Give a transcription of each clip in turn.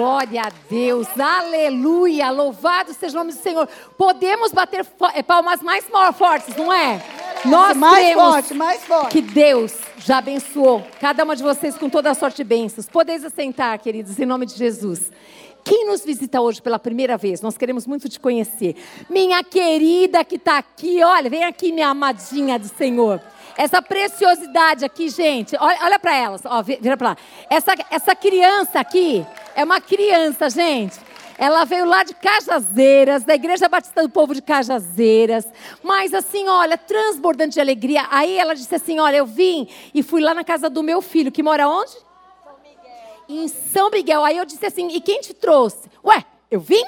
Glória a Deus, aleluia, louvado seja o nome do Senhor. Podemos bater eh, palmas mais fortes, não é? Nós mais forte, mais forte. Que Deus já abençoou cada uma de vocês com toda a sorte de bênçãos. Podeis assentar, queridos, em nome de Jesus. Quem nos visita hoje pela primeira vez? Nós queremos muito te conhecer. Minha querida que está aqui, olha, vem aqui, minha amadinha do Senhor. Essa preciosidade aqui, gente, olha, olha para elas, ó, vira para lá. Essa, essa criança aqui é uma criança, gente. Ela veio lá de Cajazeiras, da Igreja Batista do Povo de Cajazeiras. Mas assim, olha, transbordante de alegria. Aí ela disse assim: Olha, eu vim e fui lá na casa do meu filho, que mora onde? Em São Miguel. Aí eu disse assim: E quem te trouxe? Ué, eu vim?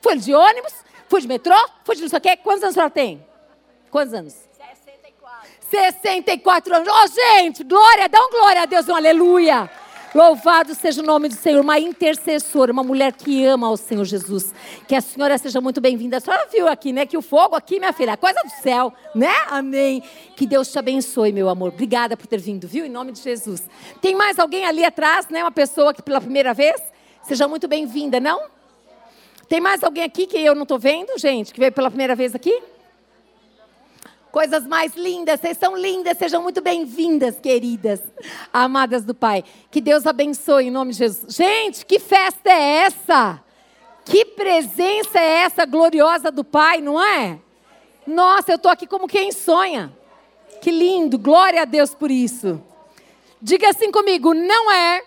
Fui de ônibus? Fui de metrô? Fui de não sei o quê? Quantos anos a senhora tem? Quantos anos? 64 anos. Oh, gente, glória, dá um glória a Deus, um aleluia. Louvado seja o nome do Senhor, uma intercessora, uma mulher que ama ao Senhor Jesus. Que a senhora seja muito bem-vinda. A senhora viu aqui, né? Que o fogo aqui, minha filha, é coisa do céu, né? Amém. Que Deus te abençoe, meu amor. Obrigada por ter vindo, viu? Em nome de Jesus. Tem mais alguém ali atrás, né? Uma pessoa que pela primeira vez? Seja muito bem-vinda, não? Tem mais alguém aqui que eu não estou vendo, gente, que veio pela primeira vez aqui? Coisas mais lindas. Vocês são lindas, sejam muito bem-vindas, queridas, amadas do Pai. Que Deus abençoe em nome de Jesus. Gente, que festa é essa? Que presença é essa gloriosa do Pai, não é? Nossa, eu estou aqui como quem sonha. Que lindo, glória a Deus por isso. Diga assim comigo: não é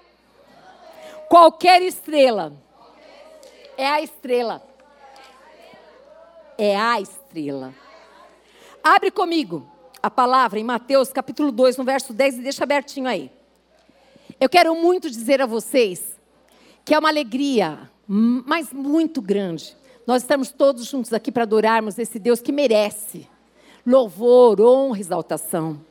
qualquer estrela, é a estrela. É a estrela. Abre comigo a palavra em Mateus capítulo 2, no verso 10, e deixa abertinho aí. Eu quero muito dizer a vocês que é uma alegria, mas muito grande. Nós estamos todos juntos aqui para adorarmos esse Deus que merece louvor, honra, exaltação.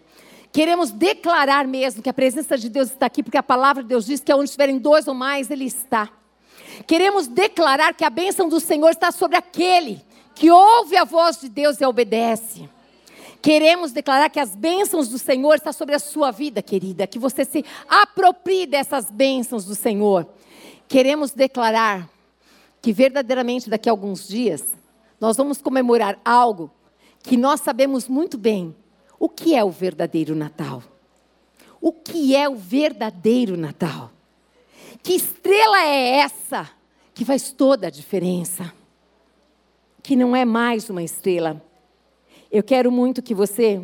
Queremos declarar mesmo que a presença de Deus está aqui, porque a palavra de Deus diz que onde estiverem dois ou mais, Ele está. Queremos declarar que a bênção do Senhor está sobre aquele que ouve a voz de Deus e obedece. Queremos declarar que as bênçãos do Senhor estão sobre a sua vida, querida, que você se aproprie dessas bênçãos do Senhor. Queremos declarar que verdadeiramente daqui a alguns dias nós vamos comemorar algo que nós sabemos muito bem o que é o verdadeiro Natal. O que é o verdadeiro Natal? Que estrela é essa que faz toda a diferença? Que não é mais uma estrela, eu quero muito que você.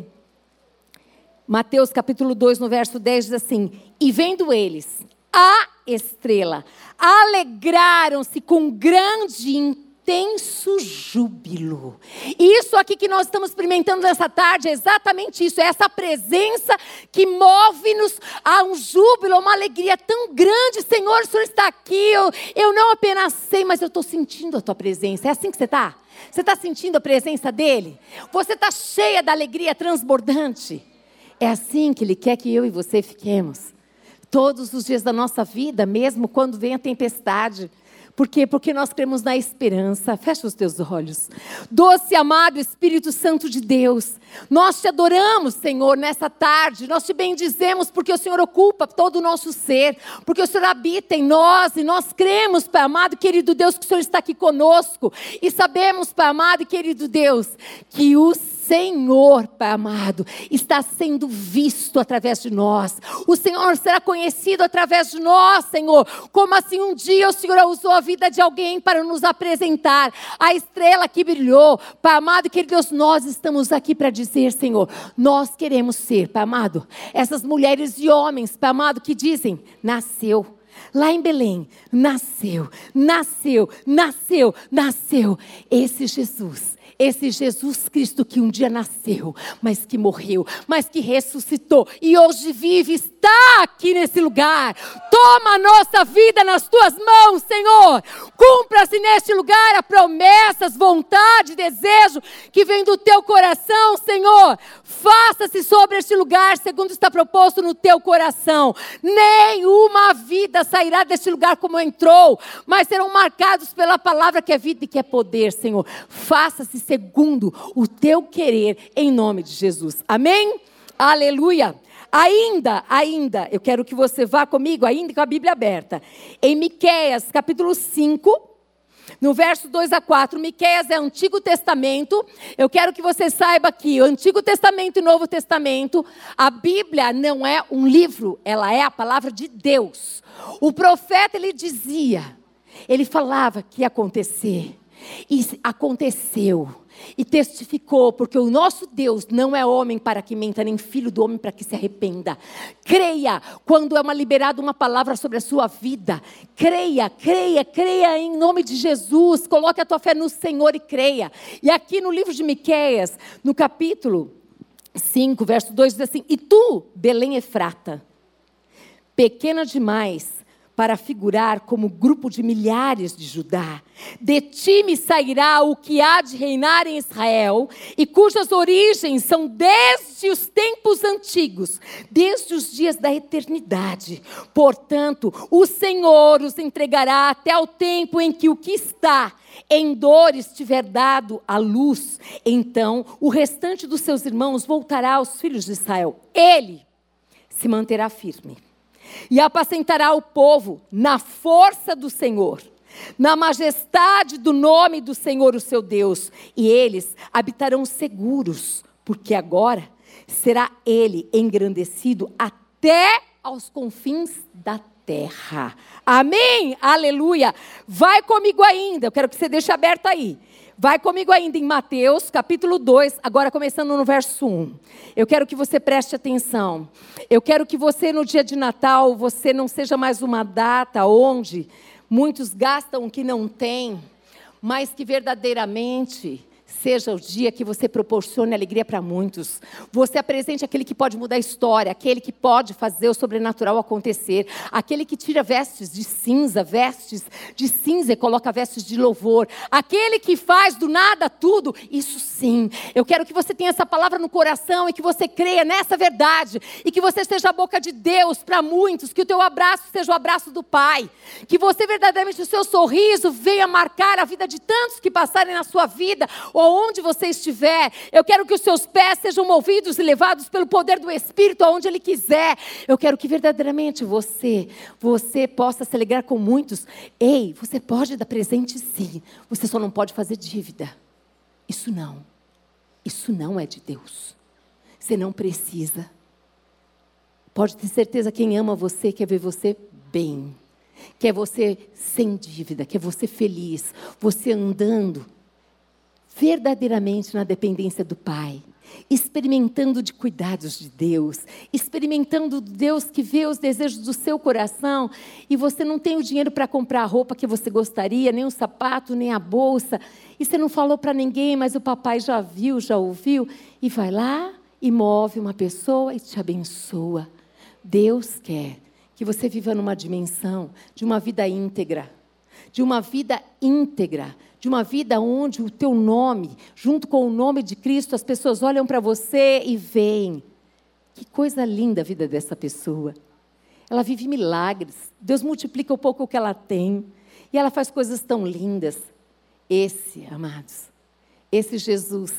Mateus capítulo 2, no verso 10 diz assim: E vendo eles a estrela, alegraram-se com grande intenso júbilo. Isso aqui que nós estamos experimentando nessa tarde é exatamente isso, é essa presença que move-nos a um júbilo, a uma alegria tão grande. Senhor, o Senhor está aqui. Eu, eu não apenas sei, mas eu estou sentindo a tua presença. É assim que você está? Você está sentindo a presença dele? Você está cheia da alegria transbordante? É assim que ele quer que eu e você fiquemos. Todos os dias da nossa vida, mesmo quando vem a tempestade, por quê? Porque nós cremos na esperança. Fecha os teus olhos. Doce amado Espírito Santo de Deus, nós te adoramos, Senhor, nessa tarde. Nós te bendizemos porque o Senhor ocupa todo o nosso ser, porque o Senhor habita em nós e nós cremos, Pai amado, querido Deus, que o Senhor está aqui conosco e sabemos, Pai amado e querido Deus, que o Senhor, Pai amado, está sendo visto através de nós. O Senhor será conhecido através de nós, Senhor. Como assim um dia o Senhor usou a vida de alguém para nos apresentar a estrela que brilhou. Pai amado, querido Deus, nós estamos aqui para dizer, Senhor, nós queremos ser, Pai amado, essas mulheres e homens, Pai amado, que dizem: nasceu. Lá em Belém, nasceu, nasceu, nasceu, nasceu esse Jesus esse Jesus Cristo que um dia nasceu, mas que morreu, mas que ressuscitou e hoje vive, está aqui nesse lugar. Toma a nossa vida nas tuas mãos, Senhor. Cumpra-se neste lugar a promessas, vontade, desejo que vem do teu coração, Senhor. Faça-se sobre este lugar segundo está proposto no teu coração. Nenhuma vida sairá deste lugar como entrou, mas serão marcados pela palavra que é vida e que é poder, Senhor. Faça-se segundo o teu querer, em nome de Jesus. Amém? Aleluia. Ainda, ainda, eu quero que você vá comigo, ainda com a Bíblia aberta. Em Miqueias, capítulo 5, no verso 2 a 4, Miqueias é Antigo Testamento. Eu quero que você saiba que o Antigo Testamento e Novo Testamento, a Bíblia não é um livro, ela é a palavra de Deus. O profeta ele dizia, ele falava que ia acontecer. E aconteceu e testificou, porque o nosso Deus não é homem para que menta, nem filho do homem para que se arrependa. Creia quando é uma liberada uma palavra sobre a sua vida. Creia, creia, creia em nome de Jesus. Coloque a tua fé no Senhor e creia. E aqui no livro de Miqueias, no capítulo 5, verso 2 diz assim: "E tu, Belém Efrata, pequena demais, para figurar como grupo de milhares de Judá. De ti me sairá o que há de reinar em Israel, e cujas origens são desde os tempos antigos, desde os dias da eternidade. Portanto, o Senhor os entregará até o tempo em que o que está em dores tiver dado a luz. Então, o restante dos seus irmãos voltará aos filhos de Israel. Ele se manterá firme e apacentará o povo na força do Senhor, na majestade do nome do Senhor, o seu Deus, e eles habitarão seguros, porque agora será ele engrandecido até aos confins da terra. Amém? Aleluia. Vai comigo ainda, eu quero que você deixe aberto aí. Vai comigo ainda em Mateus, capítulo 2, agora começando no verso 1. Eu quero que você preste atenção. Eu quero que você, no dia de Natal, você não seja mais uma data onde muitos gastam o que não têm, mas que verdadeiramente seja o dia que você proporcione alegria para muitos. Você apresente aquele que pode mudar a história, aquele que pode fazer o sobrenatural acontecer, aquele que tira vestes de cinza, vestes de cinza e coloca vestes de louvor, aquele que faz do nada tudo. Isso sim. Eu quero que você tenha essa palavra no coração e que você creia nessa verdade e que você seja a boca de Deus para muitos, que o teu abraço seja o abraço do Pai, que você verdadeiramente o seu sorriso venha marcar a vida de tantos que passarem na sua vida ou aonde você estiver, eu quero que os seus pés sejam movidos e levados pelo poder do Espírito aonde Ele quiser. Eu quero que verdadeiramente você, você possa se alegrar com muitos. Ei, você pode dar presente sim, você só não pode fazer dívida. Isso não. Isso não é de Deus. Você não precisa. Pode ter certeza, quem ama você quer ver você bem. Quer você sem dívida, quer você feliz, você andando verdadeiramente na dependência do Pai, experimentando de cuidados de Deus, experimentando Deus que vê os desejos do seu coração e você não tem o dinheiro para comprar a roupa que você gostaria, nem o sapato, nem a bolsa, e você não falou para ninguém, mas o papai já viu, já ouviu, e vai lá e move uma pessoa e te abençoa. Deus quer que você viva numa dimensão de uma vida íntegra, de uma vida íntegra, de uma vida onde o teu nome, junto com o nome de Cristo, as pessoas olham para você e veem. Que coisa linda a vida dessa pessoa. Ela vive milagres. Deus multiplica o pouco que ela tem. E ela faz coisas tão lindas. Esse, amados, esse Jesus,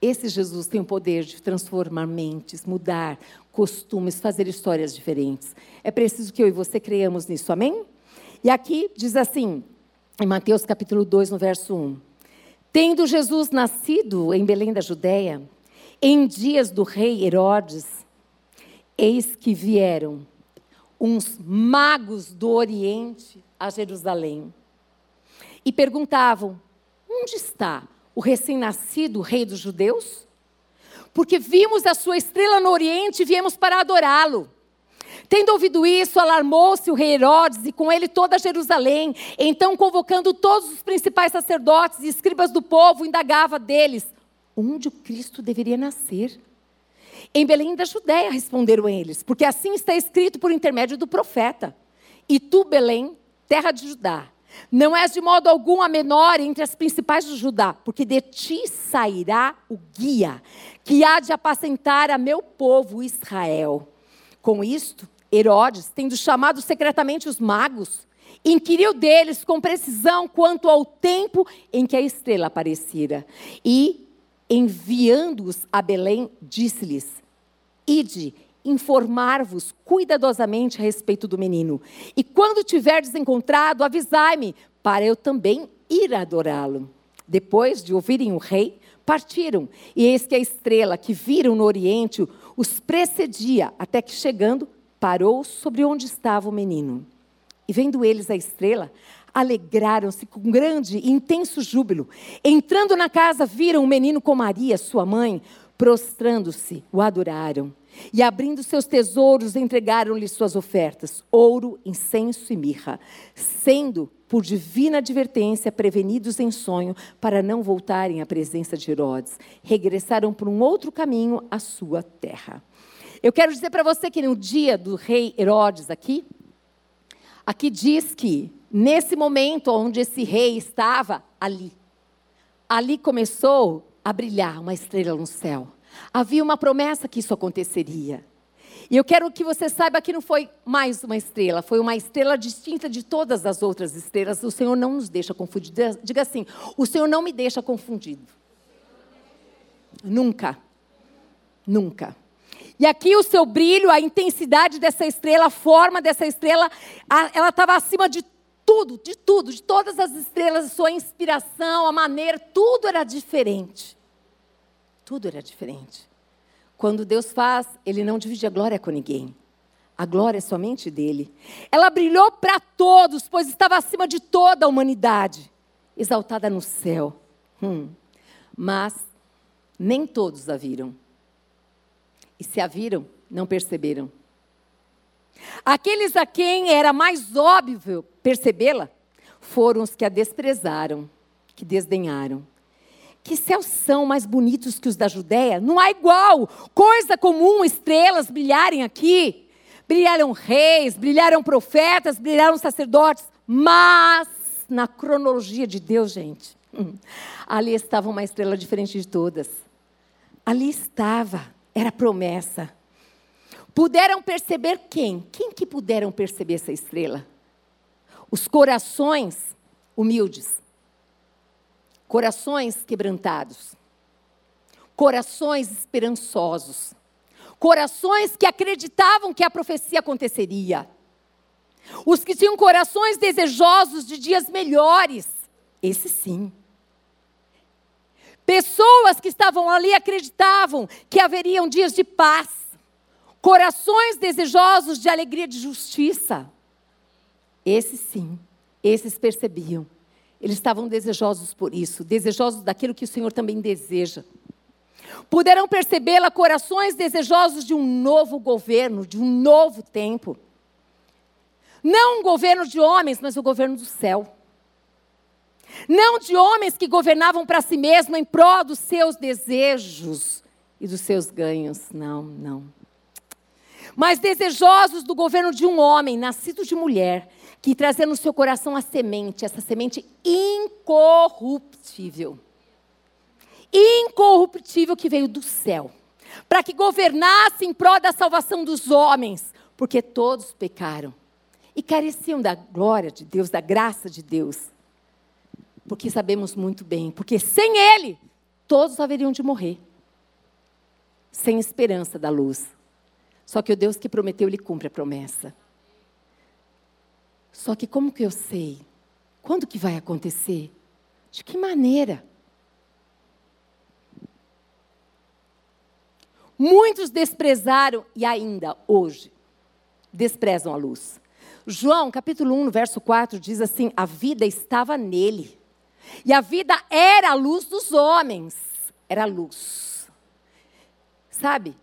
esse Jesus tem o poder de transformar mentes, mudar costumes, fazer histórias diferentes. É preciso que eu e você creiamos nisso, amém? E aqui diz assim: em Mateus capítulo 2, no verso 1. Tendo Jesus nascido em Belém da Judéia, em dias do rei Herodes, eis que vieram uns magos do Oriente a Jerusalém e perguntavam: Onde está o recém-nascido rei dos judeus? Porque vimos a sua estrela no Oriente e viemos para adorá-lo. Tendo ouvido isso, alarmou-se o rei Herodes e com ele toda Jerusalém. Então, convocando todos os principais sacerdotes e escribas do povo, indagava deles onde o Cristo deveria nascer. Em Belém da Judéia, responderam eles, porque assim está escrito por intermédio do profeta. E tu, Belém, terra de Judá, não és de modo algum a menor entre as principais de Judá, porque de ti sairá o guia, que há de apacentar a meu povo Israel. Com isto, Herodes, tendo chamado secretamente os magos, inquiriu deles com precisão quanto ao tempo em que a estrela aparecera. E, enviando-os a Belém, disse-lhes: Ide informar-vos cuidadosamente a respeito do menino. E quando tiverdes encontrado, avisai-me, para eu também ir adorá-lo. Depois de ouvirem o rei, partiram. E eis que a estrela que viram no oriente os precedia, até que chegando, parou sobre onde estava o menino. E vendo eles a estrela, alegraram-se com grande e intenso júbilo. Entrando na casa, viram o menino com Maria, sua mãe, prostrando-se, o adoraram. E abrindo seus tesouros, entregaram-lhe suas ofertas: ouro, incenso e mirra, sendo, por divina advertência, prevenidos em sonho, para não voltarem à presença de Herodes. Regressaram por um outro caminho à sua terra. Eu quero dizer para você que no dia do rei Herodes aqui, aqui diz que nesse momento onde esse rei estava ali, ali começou a brilhar uma estrela no céu. Havia uma promessa que isso aconteceria. E eu quero que você saiba que não foi mais uma estrela, foi uma estrela distinta de todas as outras estrelas. O Senhor não nos deixa confundidos. Diga assim: o Senhor não me deixa confundido. Nunca. Nunca. E aqui o seu brilho, a intensidade dessa estrela, a forma dessa estrela, ela estava acima de tudo, de tudo, de todas as estrelas, sua inspiração, a maneira, tudo era diferente. Tudo era diferente. Quando Deus faz, Ele não divide a glória com ninguém. A glória é somente dele. Ela brilhou para todos, pois estava acima de toda a humanidade, exaltada no céu. Hum. Mas nem todos a viram. E se a viram, não perceberam. Aqueles a quem era mais óbvio percebê-la foram os que a desprezaram, que desdenharam. Que céus são mais bonitos que os da Judéia? Não há igual. Coisa comum, estrelas brilharem aqui. Brilharam reis, brilharam profetas, brilharam sacerdotes. Mas, na cronologia de Deus, gente, ali estava uma estrela diferente de todas. Ali estava, era promessa. Puderam perceber quem? Quem que puderam perceber essa estrela? Os corações humildes corações quebrantados, corações esperançosos, corações que acreditavam que a profecia aconteceria, os que tinham corações desejosos de dias melhores, esse sim. Pessoas que estavam ali acreditavam que haveriam dias de paz, corações desejosos de alegria e de justiça. Esses sim, esses percebiam eles estavam desejosos por isso, desejosos daquilo que o Senhor também deseja. Puderam percebê-la corações desejosos de um novo governo, de um novo tempo. Não um governo de homens, mas o governo do céu. Não de homens que governavam para si mesmos em prol dos seus desejos e dos seus ganhos. Não, não. Mas desejosos do governo de um homem, nascido de mulher, que trazia no seu coração a semente, essa semente incorruptível. Incorruptível que veio do céu, para que governasse em prol da salvação dos homens, porque todos pecaram e careciam da glória de Deus, da graça de Deus. Porque sabemos muito bem, porque sem Ele, todos haveriam de morrer, sem esperança da luz. Só que o Deus que prometeu, Ele cumpre a promessa. Só que como que eu sei? Quando que vai acontecer? De que maneira? Muitos desprezaram e ainda hoje desprezam a luz. João, capítulo 1, verso 4 diz assim: "A vida estava nele. E a vida era a luz dos homens, era a luz". Sabe?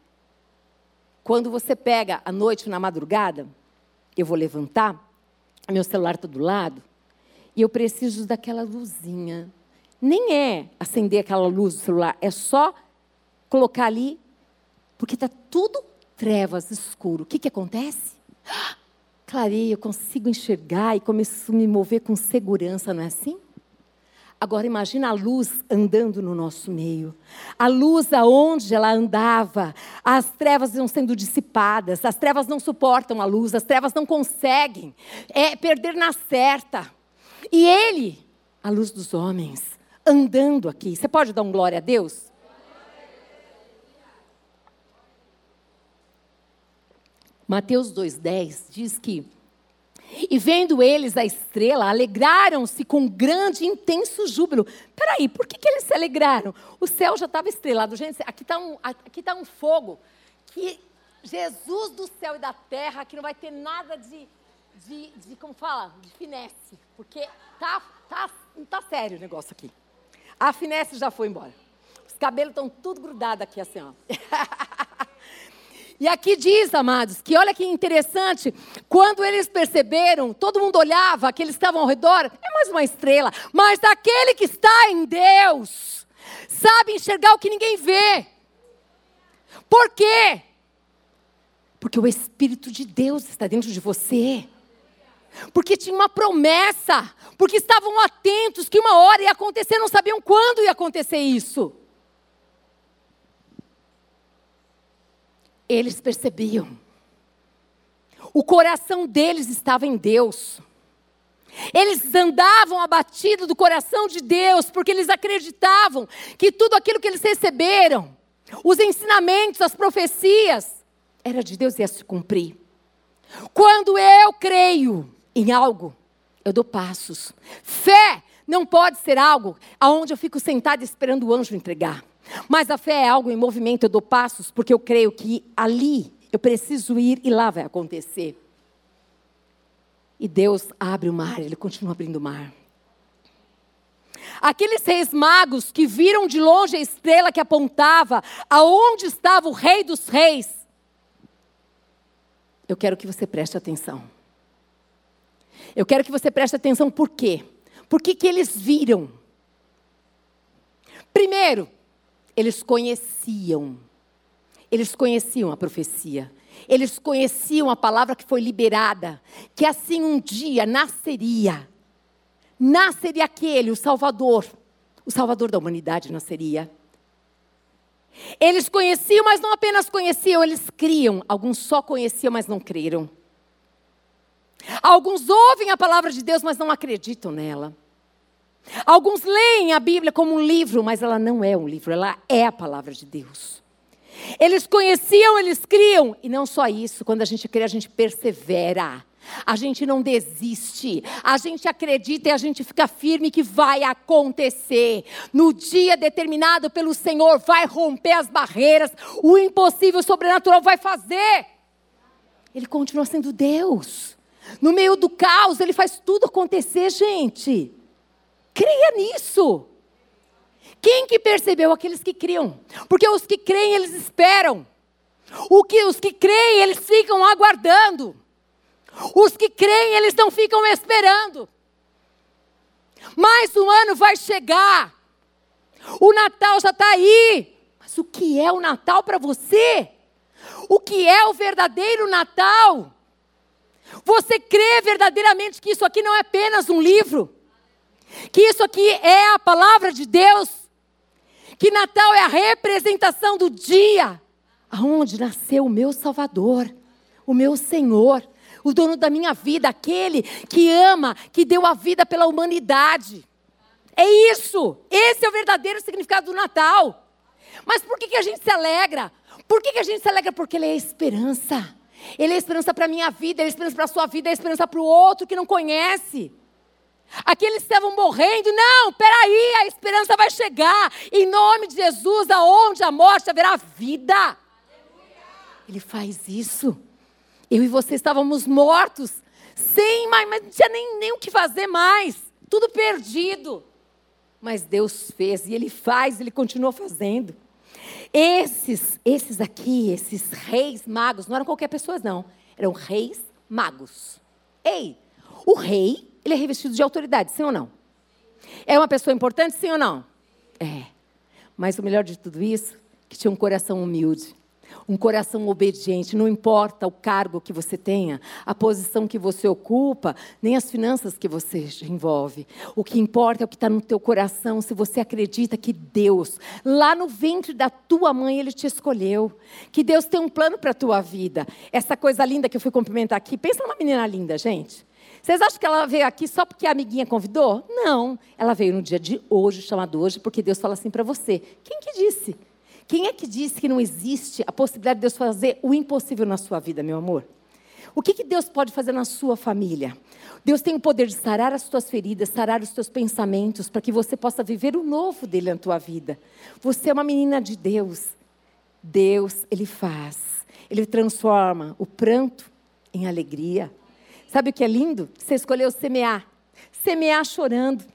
Quando você pega à noite na madrugada, eu vou levantar, meu celular está do lado, e eu preciso daquela luzinha. Nem é acender aquela luz do celular, é só colocar ali, porque está tudo trevas, escuro. O que, que acontece? Clareia, eu consigo enxergar e começo a me mover com segurança, não é assim? Agora imagina a luz andando no nosso meio. A luz aonde ela andava, as trevas iam sendo dissipadas, as trevas não suportam a luz, as trevas não conseguem é perder na certa. E ele, a luz dos homens, andando aqui. Você pode dar um glória a Deus? Mateus 2,10 diz que e vendo eles a estrela, alegraram-se com grande e intenso júbilo. Peraí, por que, que eles se alegraram? O céu já estava estrelado. Gente, aqui está um, aqui tá um fogo que Jesus do céu e da terra, aqui não vai ter nada de, de, de como fala, de finesse. Porque tá, tá, não tá sério o negócio aqui. A finesse já foi embora. Os cabelos estão tudo grudados aqui assim, ó. E aqui diz, amados, que olha que interessante, quando eles perceberam, todo mundo olhava, que eles estavam ao redor, é mais uma estrela, mas aquele que está em Deus, sabe enxergar o que ninguém vê. Por quê? Porque o Espírito de Deus está dentro de você. Porque tinha uma promessa, porque estavam atentos que uma hora ia acontecer, não sabiam quando ia acontecer isso. Eles percebiam. O coração deles estava em Deus. Eles andavam abatidos do coração de Deus, porque eles acreditavam que tudo aquilo que eles receberam, os ensinamentos, as profecias, era de Deus e ia se cumprir. Quando eu creio em algo, eu dou passos. Fé não pode ser algo aonde eu fico sentada esperando o anjo entregar. Mas a fé é algo em movimento, eu dou passos, porque eu creio que ali eu preciso ir e lá vai acontecer. E Deus abre o mar, Ele continua abrindo o mar. Aqueles reis magos que viram de longe a estrela que apontava aonde estava o rei dos reis. Eu quero que você preste atenção. Eu quero que você preste atenção por quê? Por que, que eles viram? Primeiro, eles conheciam. Eles conheciam a profecia. Eles conheciam a palavra que foi liberada, que assim um dia nasceria. Nasceria aquele, o Salvador. O Salvador da humanidade nasceria. Eles conheciam, mas não apenas conheciam, eles criam. Alguns só conheciam, mas não creram. Alguns ouvem a palavra de Deus, mas não acreditam nela. Alguns leem a Bíblia como um livro, mas ela não é um livro, ela é a palavra de Deus. Eles conheciam, eles criam, e não só isso, quando a gente crê, a gente persevera. A gente não desiste, a gente acredita e a gente fica firme que vai acontecer. No dia determinado pelo Senhor, vai romper as barreiras, o impossível o sobrenatural vai fazer. Ele continua sendo Deus. No meio do caos, ele faz tudo acontecer, gente. Creia nisso. Quem que percebeu? Aqueles que criam. Porque os que creem, eles esperam. O que, os que creem, eles ficam aguardando. Os que creem, eles não ficam esperando. Mais um ano vai chegar. O Natal já está aí. Mas o que é o Natal para você? O que é o verdadeiro Natal? Você crê verdadeiramente que isso aqui não é apenas um livro? Que isso aqui é a palavra de Deus, que Natal é a representação do dia aonde nasceu o meu Salvador, o meu Senhor, o dono da minha vida, aquele que ama, que deu a vida pela humanidade. É isso, esse é o verdadeiro significado do Natal. Mas por que, que a gente se alegra? Por que, que a gente se alegra? Porque ele é esperança. Ele é esperança para a minha vida, ele é esperança para a sua vida, ele é esperança para o outro que não conhece. Aqueles estavam morrendo. Não, peraí, a esperança vai chegar. Em nome de Jesus, aonde a morte haverá vida. Ele faz isso. Eu e você estávamos mortos, sem mais, mas não tinha nem, nem o que fazer mais. Tudo perdido. Mas Deus fez e Ele faz, Ele continua fazendo. Esses, esses aqui, esses reis magos, não eram qualquer pessoa, não. Eram reis magos. Ei, o rei ele é revestido de autoridade, sim ou não? É uma pessoa importante, sim ou não? É. Mas o melhor de tudo isso, que tinha um coração humilde, um coração obediente, não importa o cargo que você tenha, a posição que você ocupa, nem as finanças que você envolve. O que importa é o que está no teu coração, se você acredita que Deus, lá no ventre da tua mãe, Ele te escolheu, que Deus tem um plano para a tua vida. Essa coisa linda que eu fui cumprimentar aqui, pensa numa menina linda, gente. Vocês acham que ela veio aqui só porque a amiguinha convidou? Não. Ela veio no dia de hoje, chamado hoje, porque Deus fala assim para você. Quem que disse? Quem é que disse que não existe a possibilidade de Deus fazer o impossível na sua vida, meu amor? O que, que Deus pode fazer na sua família? Deus tem o poder de sarar as tuas feridas, sarar os teus pensamentos, para que você possa viver o novo dele na tua vida. Você é uma menina de Deus. Deus, Ele faz. Ele transforma o pranto em alegria. Sabe o que é lindo? Você escolheu semear. Semear chorando.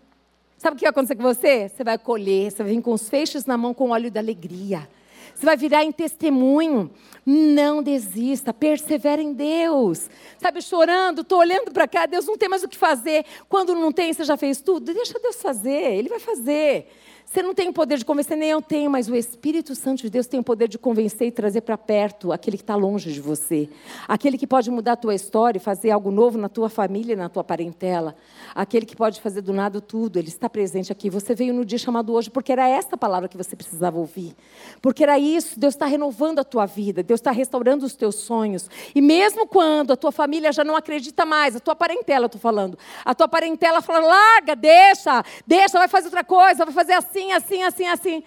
Sabe o que vai acontecer com você? Você vai colher, você vai vir com os feixes na mão com óleo da alegria. Você vai virar em testemunho. Não desista, persevera em Deus. Sabe, chorando, estou olhando para cá, Deus não tem mais o que fazer. Quando não tem, você já fez tudo? Deixa Deus fazer, Ele vai fazer. Você não tem o poder de convencer, nem eu tenho, mas o Espírito Santo de Deus tem o poder de convencer e trazer para perto aquele que está longe de você. Aquele que pode mudar a tua história e fazer algo novo na tua família, na tua parentela. Aquele que pode fazer do nada tudo. Ele está presente aqui. Você veio no dia chamado hoje porque era essa palavra que você precisava ouvir. Porque era isso. Deus está renovando a tua vida. Deus está restaurando os teus sonhos. E mesmo quando a tua família já não acredita mais, a tua parentela, estou falando, a tua parentela fala: larga, deixa, deixa, vai fazer outra coisa, vai fazer assim assim, assim, assim, assim.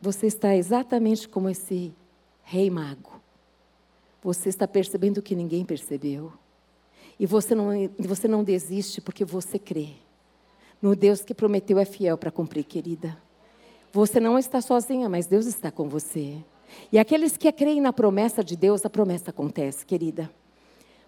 Você está exatamente como esse rei mago. Você está percebendo o que ninguém percebeu. E você não, você não desiste porque você crê. No Deus que prometeu é fiel para cumprir, querida. Você não está sozinha, mas Deus está com você. E aqueles que creem na promessa de Deus, a promessa acontece, querida.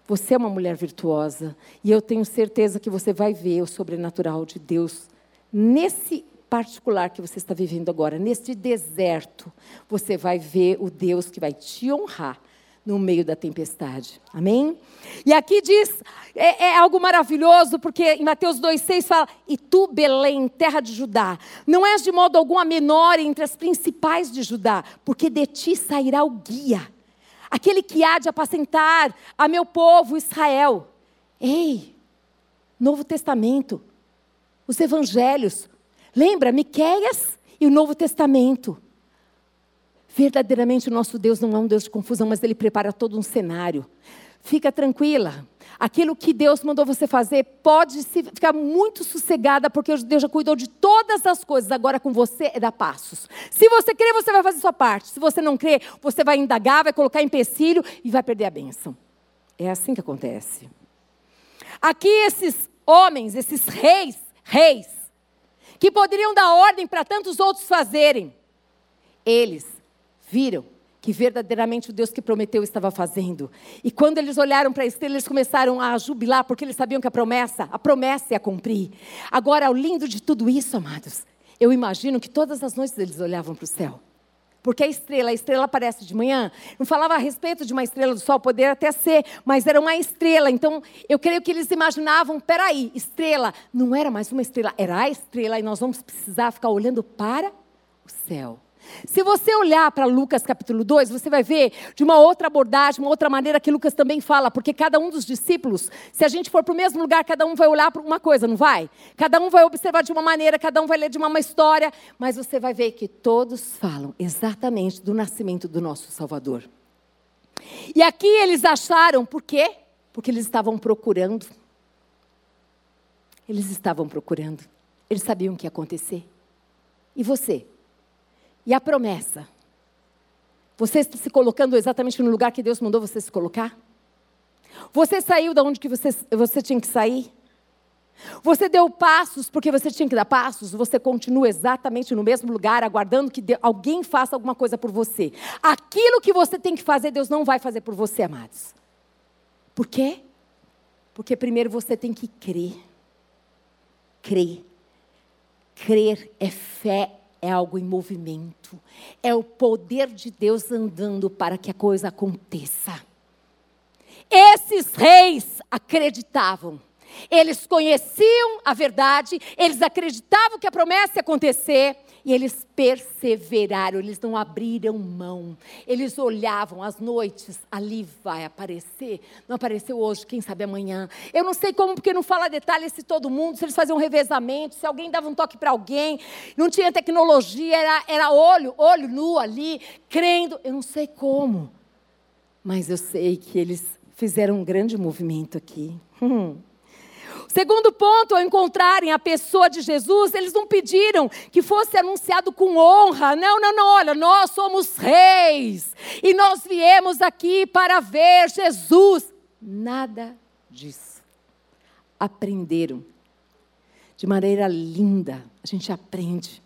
Você é uma mulher virtuosa e eu tenho certeza que você vai ver o sobrenatural de Deus nesse particular que você está vivendo agora, neste deserto, você vai ver o Deus que vai te honrar no meio da tempestade. Amém? E aqui diz, é, é, algo maravilhoso, porque em Mateus 2,6 fala: E tu, Belém, terra de Judá, não és de modo algum a menor entre as principais de Judá, porque de ti sairá o guia, aquele que há de apacentar a meu povo Israel. Ei, Novo Testamento, os evangelhos, Lembra, Miqueias e o Novo Testamento. Verdadeiramente o nosso Deus não é um Deus de confusão, mas Ele prepara todo um cenário. Fica tranquila. Aquilo que Deus mandou você fazer, pode ficar muito sossegada, porque Deus já cuidou de todas as coisas. Agora com você é dar passos. Se você crer, você vai fazer sua parte. Se você não crer, você vai indagar, vai colocar empecilho e vai perder a bênção. É assim que acontece. Aqui esses homens, esses reis, reis, que poderiam dar ordem para tantos outros fazerem. Eles viram que verdadeiramente o Deus que prometeu estava fazendo. E quando eles olharam para a estrela, eles começaram a jubilar, porque eles sabiam que a promessa, a promessa ia cumprir. Agora, o lindo de tudo isso, amados, eu imagino que todas as noites eles olhavam para o céu. Porque a estrela, a estrela aparece de manhã. Não falava a respeito de uma estrela do sol, poderia até ser, mas era uma estrela. Então, eu creio que eles imaginavam: peraí, estrela, não era mais uma estrela, era a estrela, e nós vamos precisar ficar olhando para o céu. Se você olhar para Lucas capítulo 2, você vai ver de uma outra abordagem, uma outra maneira que Lucas também fala, porque cada um dos discípulos, se a gente for para o mesmo lugar, cada um vai olhar para uma coisa, não vai? Cada um vai observar de uma maneira, cada um vai ler de uma história, mas você vai ver que todos falam exatamente do nascimento do nosso Salvador. E aqui eles acharam, por quê? Porque eles estavam procurando. Eles estavam procurando. Eles sabiam o que ia acontecer. E você? E a promessa? Você está se colocando exatamente no lugar que Deus mandou você se colocar? Você saiu da onde que você, você tinha que sair? Você deu passos porque você tinha que dar passos? Você continua exatamente no mesmo lugar, aguardando que alguém faça alguma coisa por você? Aquilo que você tem que fazer, Deus não vai fazer por você, amados. Por quê? Porque primeiro você tem que crer. Crer. Crer é fé é algo em movimento. É o poder de Deus andando para que a coisa aconteça. Esses reis acreditavam. Eles conheciam a verdade, eles acreditavam que a promessa ia acontecer, e eles perseveraram, eles não abriram mão. Eles olhavam as noites, ali vai aparecer. Não apareceu hoje, quem sabe amanhã. Eu não sei como, porque não fala detalhes se todo mundo, se eles faziam um revezamento, se alguém dava um toque para alguém. Não tinha tecnologia, era, era olho, olho nu ali, crendo. Eu não sei como. Mas eu sei que eles fizeram um grande movimento aqui. Hum. Segundo ponto, ao encontrarem a pessoa de Jesus, eles não pediram que fosse anunciado com honra. Não, não, não, olha, nós somos reis e nós viemos aqui para ver Jesus. Nada disso. Aprenderam de maneira linda. A gente aprende.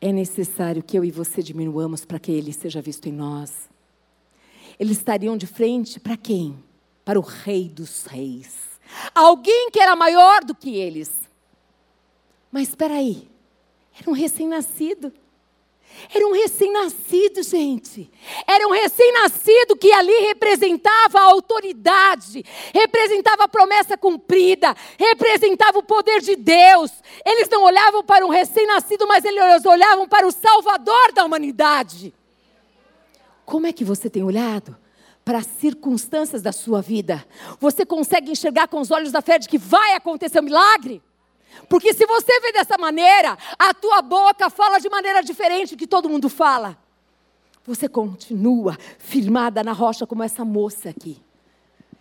É necessário que eu e você diminuamos para que Ele seja visto em nós. Eles estariam de frente para quem? Para o Rei dos Reis. Alguém que era maior do que eles. Mas espera aí, era um recém-nascido. Era um recém-nascido, gente. Era um recém-nascido que ali representava a autoridade, representava a promessa cumprida, representava o poder de Deus. Eles não olhavam para um recém-nascido, mas eles olhavam para o Salvador da humanidade. Como é que você tem olhado? Para as circunstâncias da sua vida. Você consegue enxergar com os olhos da fé de que vai acontecer um milagre? Porque se você vê dessa maneira, a tua boca fala de maneira diferente do que todo mundo fala. Você continua firmada na rocha como essa moça aqui.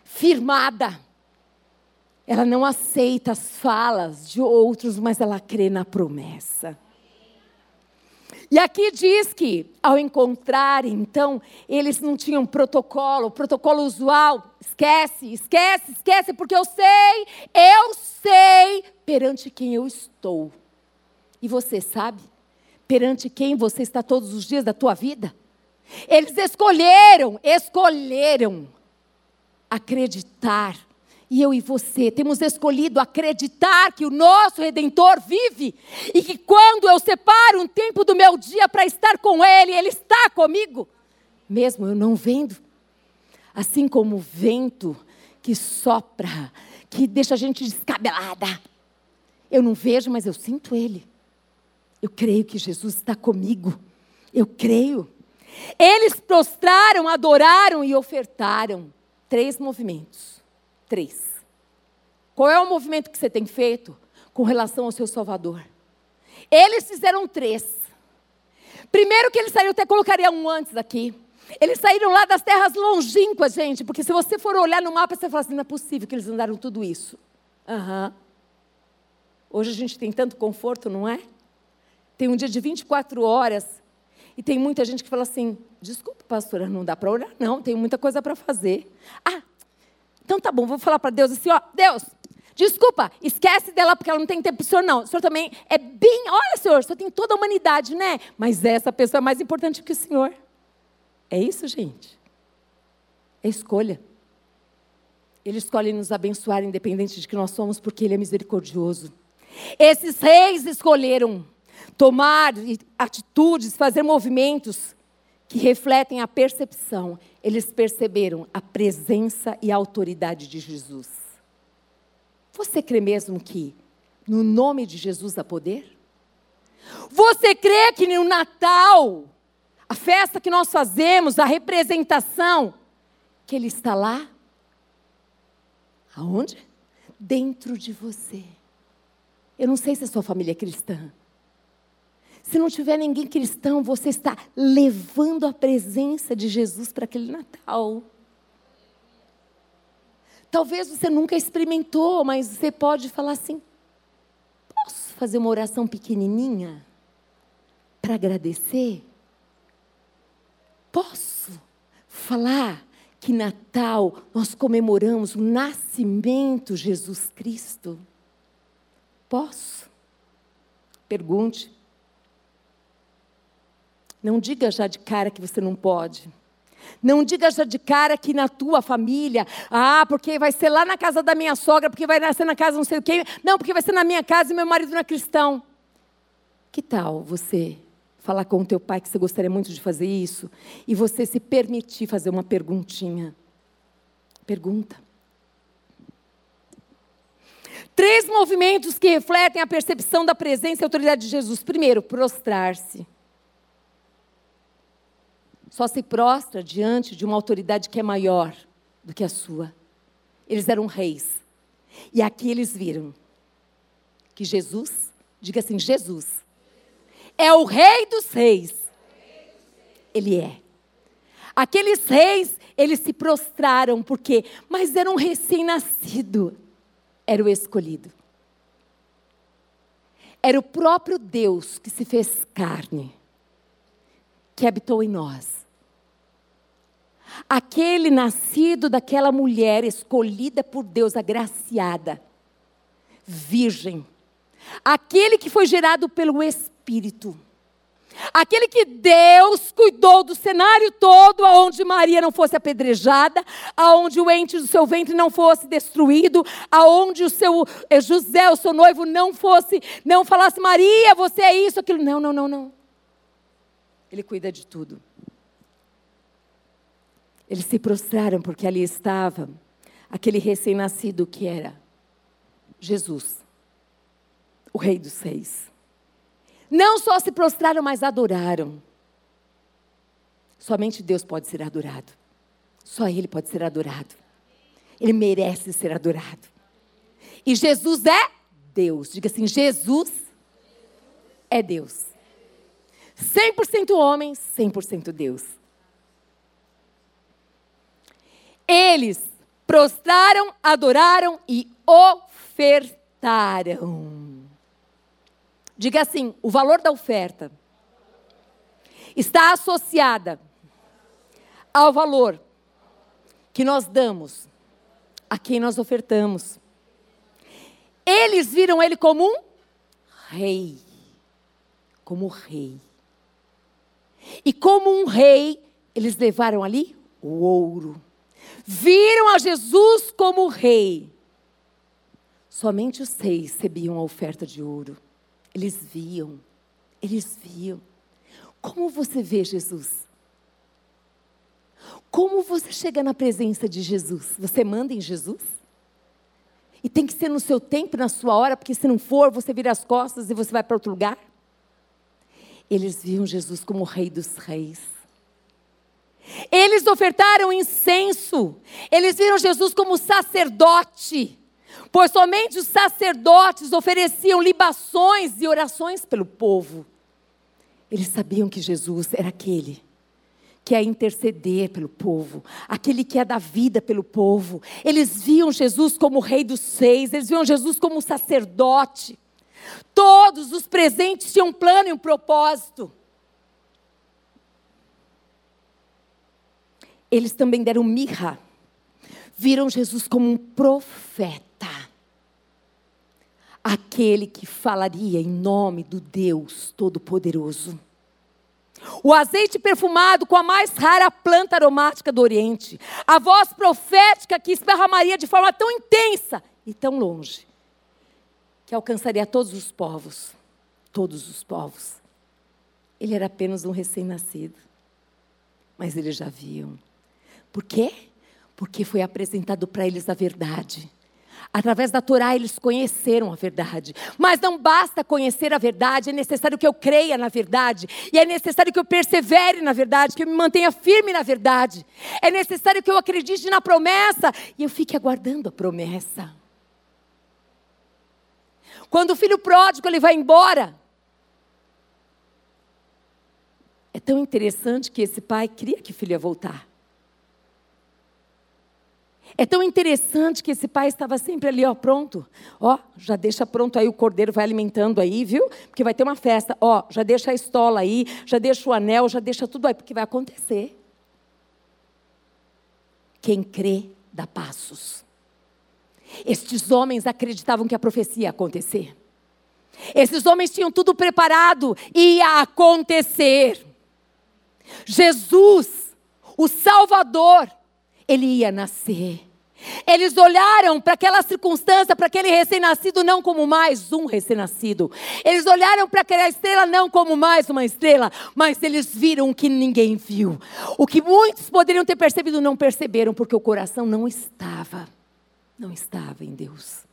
Firmada. Ela não aceita as falas de outros, mas ela crê na promessa. E aqui diz que, ao encontrarem, então, eles não tinham protocolo, protocolo usual. Esquece, esquece, esquece, porque eu sei, eu sei perante quem eu estou. E você sabe perante quem você está todos os dias da tua vida? Eles escolheram, escolheram acreditar e eu e você temos escolhido acreditar que o nosso redentor vive e que quando eu separo um tempo do meu dia para estar com ele, ele está comigo, mesmo eu não vendo. Assim como o vento que sopra, que deixa a gente descabelada. Eu não vejo, mas eu sinto ele. Eu creio que Jesus está comigo. Eu creio. Eles prostraram, adoraram e ofertaram. Três movimentos três. Qual é o movimento que você tem feito com relação ao seu Salvador? Eles fizeram três. Primeiro que eles saíram, até colocaria um antes aqui. Eles saíram lá das terras longínquas, gente, porque se você for olhar no mapa, você fala assim, não é possível que eles andaram tudo isso. Uhum. Hoje a gente tem tanto conforto, não é? Tem um dia de 24 horas e tem muita gente que fala assim, desculpa, pastora, não dá para olhar, não, tem muita coisa para fazer. Ah, então tá bom, vou falar para Deus assim, ó, Deus, desculpa, esquece dela porque ela não tem tempo para o senhor, não. O senhor também é bem, olha, senhor, o senhor tem toda a humanidade, né? Mas essa pessoa é mais importante que o senhor. É isso, gente. É escolha. Ele escolhe nos abençoar, independente de que nós somos, porque Ele é misericordioso. Esses reis escolheram tomar atitudes, fazer movimentos que refletem a percepção. Eles perceberam a presença e a autoridade de Jesus. Você crê mesmo que no nome de Jesus há poder? Você crê que no Natal, a festa que nós fazemos, a representação, que Ele está lá? Aonde? Dentro de você. Eu não sei se a sua família é cristã. Se não tiver ninguém cristão, você está levando a presença de Jesus para aquele Natal. Talvez você nunca experimentou, mas você pode falar assim: posso fazer uma oração pequenininha para agradecer? Posso falar que Natal nós comemoramos o nascimento de Jesus Cristo? Posso? Pergunte. Não diga já de cara que você não pode. Não diga já de cara que na tua família, ah, porque vai ser lá na casa da minha sogra, porque vai nascer na casa não sei o quê. Não, porque vai ser na minha casa e meu marido não é cristão. Que tal você falar com o teu pai que você gostaria muito de fazer isso e você se permitir fazer uma perguntinha? Pergunta. Três movimentos que refletem a percepção da presença e autoridade de Jesus. Primeiro, prostrar-se só se prostra diante de uma autoridade que é maior do que a sua. Eles eram reis. E aqui eles viram que Jesus, diga assim: Jesus é o rei dos reis. Ele é. Aqueles reis, eles se prostraram, porque, mas era um recém-nascido, era o escolhido. Era o próprio Deus que se fez carne, que habitou em nós. Aquele nascido daquela mulher escolhida por Deus, agraciada, virgem. Aquele que foi gerado pelo Espírito Aquele que Deus cuidou do cenário todo, aonde Maria não fosse apedrejada, aonde o ente do seu ventre não fosse destruído, aonde o seu eh, José, o seu noivo, não fosse, não falasse Maria, você é isso, aquilo. Não, não, não, não. Ele cuida de tudo. Eles se prostraram porque ali estava aquele recém-nascido que era Jesus, o Rei dos Reis. Não só se prostraram, mas adoraram. Somente Deus pode ser adorado. Só Ele pode ser adorado. Ele merece ser adorado. E Jesus é Deus. Diga assim: Jesus é Deus. 100% homem, 100% Deus. Eles prostraram, adoraram e ofertaram. Diga assim: o valor da oferta está associada ao valor que nós damos a quem nós ofertamos. Eles viram ele como um rei. Como rei. E como um rei, eles levaram ali o ouro. Viram a Jesus como rei. Somente os reis recebiam a oferta de ouro. Eles viam, eles viam. Como você vê Jesus? Como você chega na presença de Jesus? Você manda em Jesus? E tem que ser no seu tempo, na sua hora, porque se não for, você vira as costas e você vai para outro lugar? Eles viam Jesus como o Rei dos Reis. Eles ofertaram incenso. Eles viram Jesus como sacerdote pois somente os sacerdotes ofereciam libações e orações pelo povo. Eles sabiam que Jesus era aquele que ia interceder pelo povo, aquele que ia dar vida pelo povo. Eles viam Jesus como o rei dos seis, eles viam Jesus como sacerdote. Todos os presentes tinham um plano e um propósito. Eles também deram mirra. Viram Jesus como um profeta aquele que falaria em nome do Deus Todo-Poderoso. O azeite perfumado com a mais rara planta aromática do Oriente. A voz profética que esparramaria de forma tão intensa e tão longe, que alcançaria todos os povos. Todos os povos. Ele era apenas um recém-nascido. Mas eles já viam. Por quê? Porque foi apresentado para eles a verdade. Através da Torá eles conheceram a verdade. Mas não basta conhecer a verdade, é necessário que eu creia na verdade. E é necessário que eu persevere na verdade, que eu me mantenha firme na verdade. É necessário que eu acredite na promessa e eu fique aguardando a promessa. Quando o filho pródigo ele vai embora, é tão interessante que esse pai queria que o filho ia voltar. É tão interessante que esse pai estava sempre ali, ó, pronto. Ó, já deixa pronto aí o cordeiro, vai alimentando aí, viu? Porque vai ter uma festa. Ó, já deixa a estola aí, já deixa o anel, já deixa tudo aí, porque vai acontecer. Quem crê dá passos. Estes homens acreditavam que a profecia ia acontecer. Esses homens tinham tudo preparado, ia acontecer. Jesus, o Salvador, ele ia nascer. Eles olharam para aquela circunstância, para aquele recém-nascido, não como mais um recém-nascido. Eles olharam para aquela estrela não como mais uma estrela, mas eles viram o que ninguém viu. O que muitos poderiam ter percebido, não perceberam, porque o coração não estava, não estava em Deus.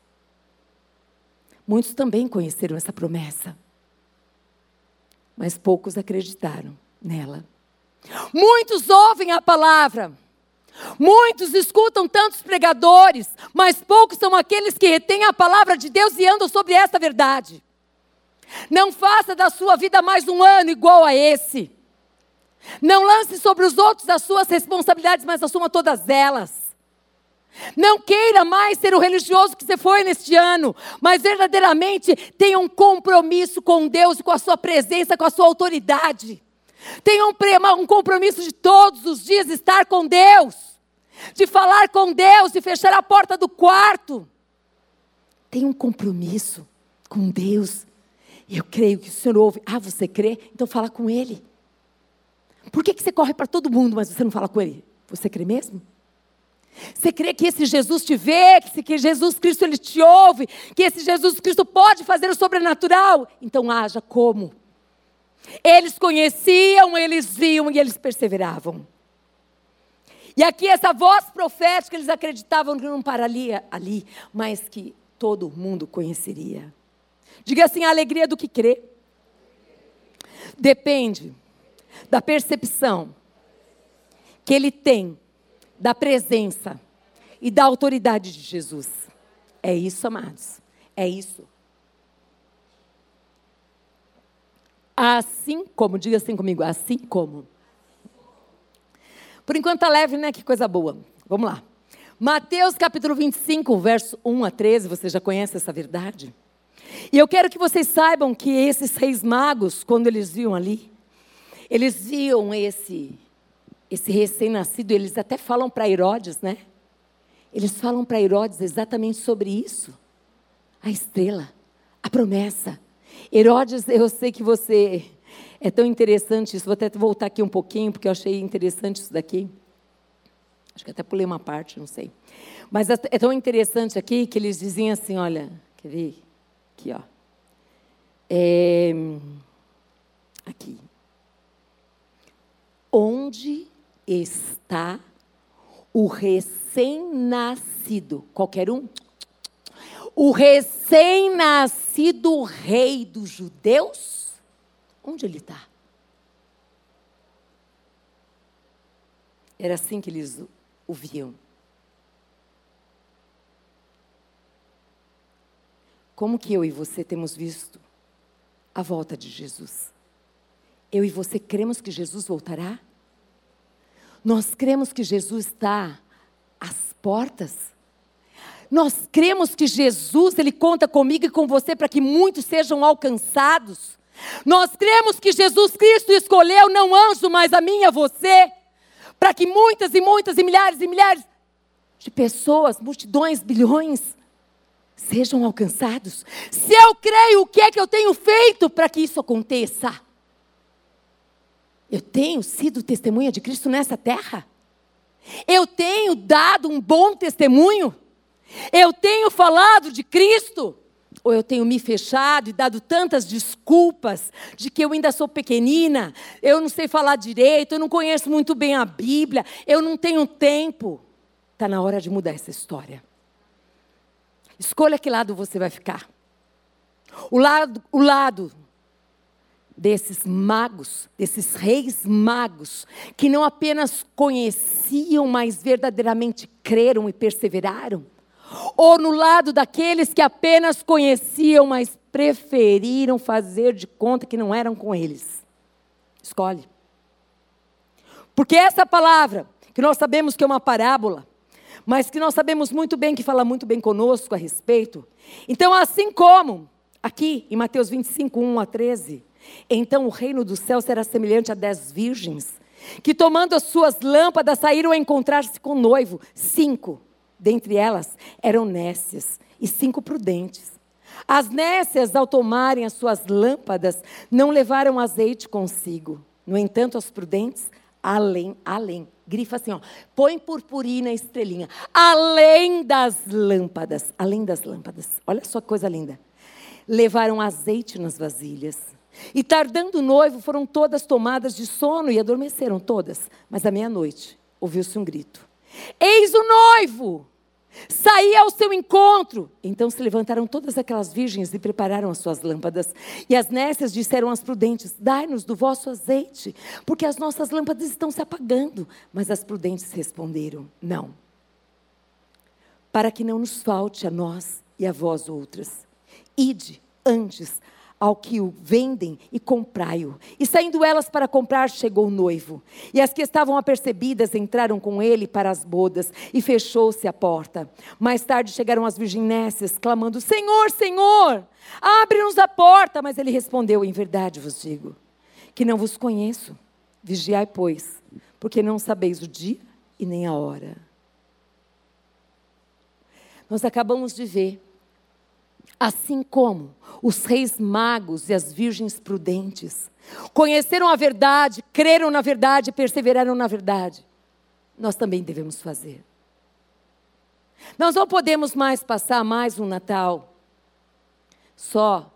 Muitos também conheceram essa promessa, mas poucos acreditaram nela. Muitos ouvem a palavra, Muitos escutam tantos pregadores, mas poucos são aqueles que retêm a palavra de Deus e andam sobre essa verdade. Não faça da sua vida mais um ano igual a esse. Não lance sobre os outros as suas responsabilidades, mas assuma todas elas. Não queira mais ser o religioso que você foi neste ano, mas verdadeiramente tenha um compromisso com Deus e com a sua presença, com a sua autoridade. Tenha um, um compromisso de todos os dias estar com Deus, de falar com Deus, de fechar a porta do quarto. Tenha um compromisso com Deus. Eu creio que o Senhor ouve. Ah, você crê? Então fala com Ele. Por que, que você corre para todo mundo, mas você não fala com Ele? Você crê mesmo? Você crê que esse Jesus te vê, que Jesus Cristo ele te ouve, que esse Jesus Cristo pode fazer o sobrenatural? Então haja como? Eles conheciam, eles viam e eles perseveravam. E aqui essa voz profética, eles acreditavam que não pararia ali, mas que todo mundo conheceria. Diga assim: a alegria do que crê depende da percepção que ele tem da presença e da autoridade de Jesus. É isso, amados. É isso. Assim como, diga assim comigo, assim como. Por enquanto tá leve, né? Que coisa boa. Vamos lá. Mateus capítulo 25, verso 1 a 13, você já conhece essa verdade? E eu quero que vocês saibam que esses reis magos, quando eles viam ali, eles viam esse esse recém-nascido, eles até falam para Herodes, né? Eles falam para Herodes exatamente sobre isso. A estrela, a promessa. Herodes, eu sei que você é tão interessante isso. Vou até voltar aqui um pouquinho, porque eu achei interessante isso daqui. Acho que até pulei uma parte, não sei. Mas é, é tão interessante aqui que eles diziam assim: olha, quer ver? Aqui, ó. É, aqui. Onde está o recém-nascido, qualquer um, o recém-nascido rei dos judeus, onde ele está? Era assim que eles o viam. Como que eu e você temos visto a volta de Jesus? Eu e você cremos que Jesus voltará? Nós cremos que Jesus está às portas. Nós cremos que Jesus, Ele conta comigo e com você para que muitos sejam alcançados. Nós cremos que Jesus Cristo escolheu não anjo, mas a mim e a você, para que muitas e muitas e milhares e milhares de pessoas, multidões, bilhões, sejam alcançados. Se eu creio, o que é que eu tenho feito para que isso aconteça? Eu tenho sido testemunha de Cristo nessa terra? Eu tenho dado um bom testemunho? Eu tenho falado de Cristo? Ou eu tenho me fechado e dado tantas desculpas de que eu ainda sou pequenina, eu não sei falar direito, eu não conheço muito bem a Bíblia, eu não tenho tempo? Está na hora de mudar essa história. Escolha que lado você vai ficar. O lado, o lado desses magos, desses reis magos, que não apenas conheciam, mas verdadeiramente creram e perseveraram? Ou no lado daqueles que apenas conheciam, mas preferiram fazer de conta que não eram com eles? Escolhe. Porque essa palavra, que nós sabemos que é uma parábola, mas que nós sabemos muito bem que fala muito bem conosco a respeito. Então, assim como aqui em Mateus 25, 1 a 13, então o reino do céu será semelhante a dez virgens, que tomando as suas lâmpadas saíram a encontrar-se com o noivo. Cinco, dentre elas, eram nécias e cinco prudentes. As nécias, ao tomarem as suas lâmpadas, não levaram azeite consigo. No entanto, as prudentes, além, além, grifa assim, ó, põe purpurina estrelinha, além das lâmpadas, além das lâmpadas. Olha só que coisa linda. Levaram azeite nas vasilhas. E tardando o noivo, foram todas tomadas de sono e adormeceram todas. Mas à meia-noite, ouviu-se um grito: Eis o noivo! Saía ao seu encontro. Então se levantaram todas aquelas virgens e prepararam as suas lâmpadas. E as nécias disseram às prudentes: Dai-nos do vosso azeite, porque as nossas lâmpadas estão se apagando. Mas as prudentes responderam: Não. Para que não nos falte a nós e a vós outras. Ide antes ao que o vendem e comprai-o. E saindo elas para comprar, chegou o noivo. E as que estavam apercebidas entraram com ele para as bodas, e fechou-se a porta. Mais tarde chegaram as virginésias, clamando: Senhor, Senhor, abre-nos a porta. Mas ele respondeu: Em verdade vos digo, que não vos conheço. Vigiai, pois, porque não sabeis o dia e nem a hora. Nós acabamos de ver Assim como os reis magos e as virgens prudentes conheceram a verdade, creram na verdade perseveraram na verdade, nós também devemos fazer. Nós não podemos mais passar mais um Natal só,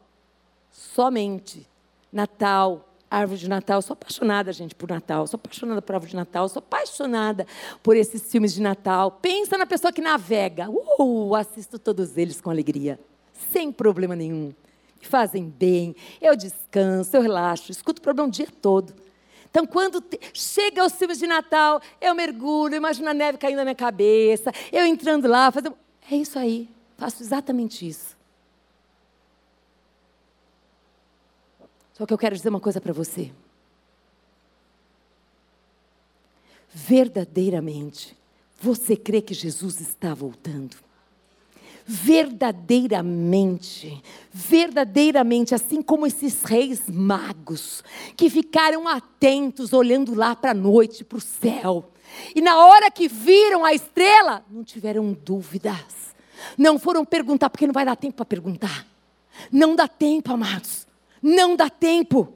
somente Natal, árvore de Natal. Eu sou apaixonada, gente, por Natal. sou apaixonada por árvore de Natal. sou apaixonada por esses filmes de Natal. Pensa na pessoa que navega. Uh, assisto todos eles com alegria sem problema nenhum. Me fazem bem, eu descanso, eu relaxo, escuto o problema o dia todo. Então, quando te... chega os filmes de Natal, eu mergulho, imagino a neve caindo na minha cabeça, eu entrando lá, fazendo. É isso aí, faço exatamente isso. Só que eu quero dizer uma coisa para você. Verdadeiramente, você crê que Jesus está voltando? Verdadeiramente, verdadeiramente, assim como esses reis magos, que ficaram atentos, olhando lá para a noite, para o céu, e na hora que viram a estrela, não tiveram dúvidas, não foram perguntar, porque não vai dar tempo para perguntar, não dá tempo, amados, não dá tempo.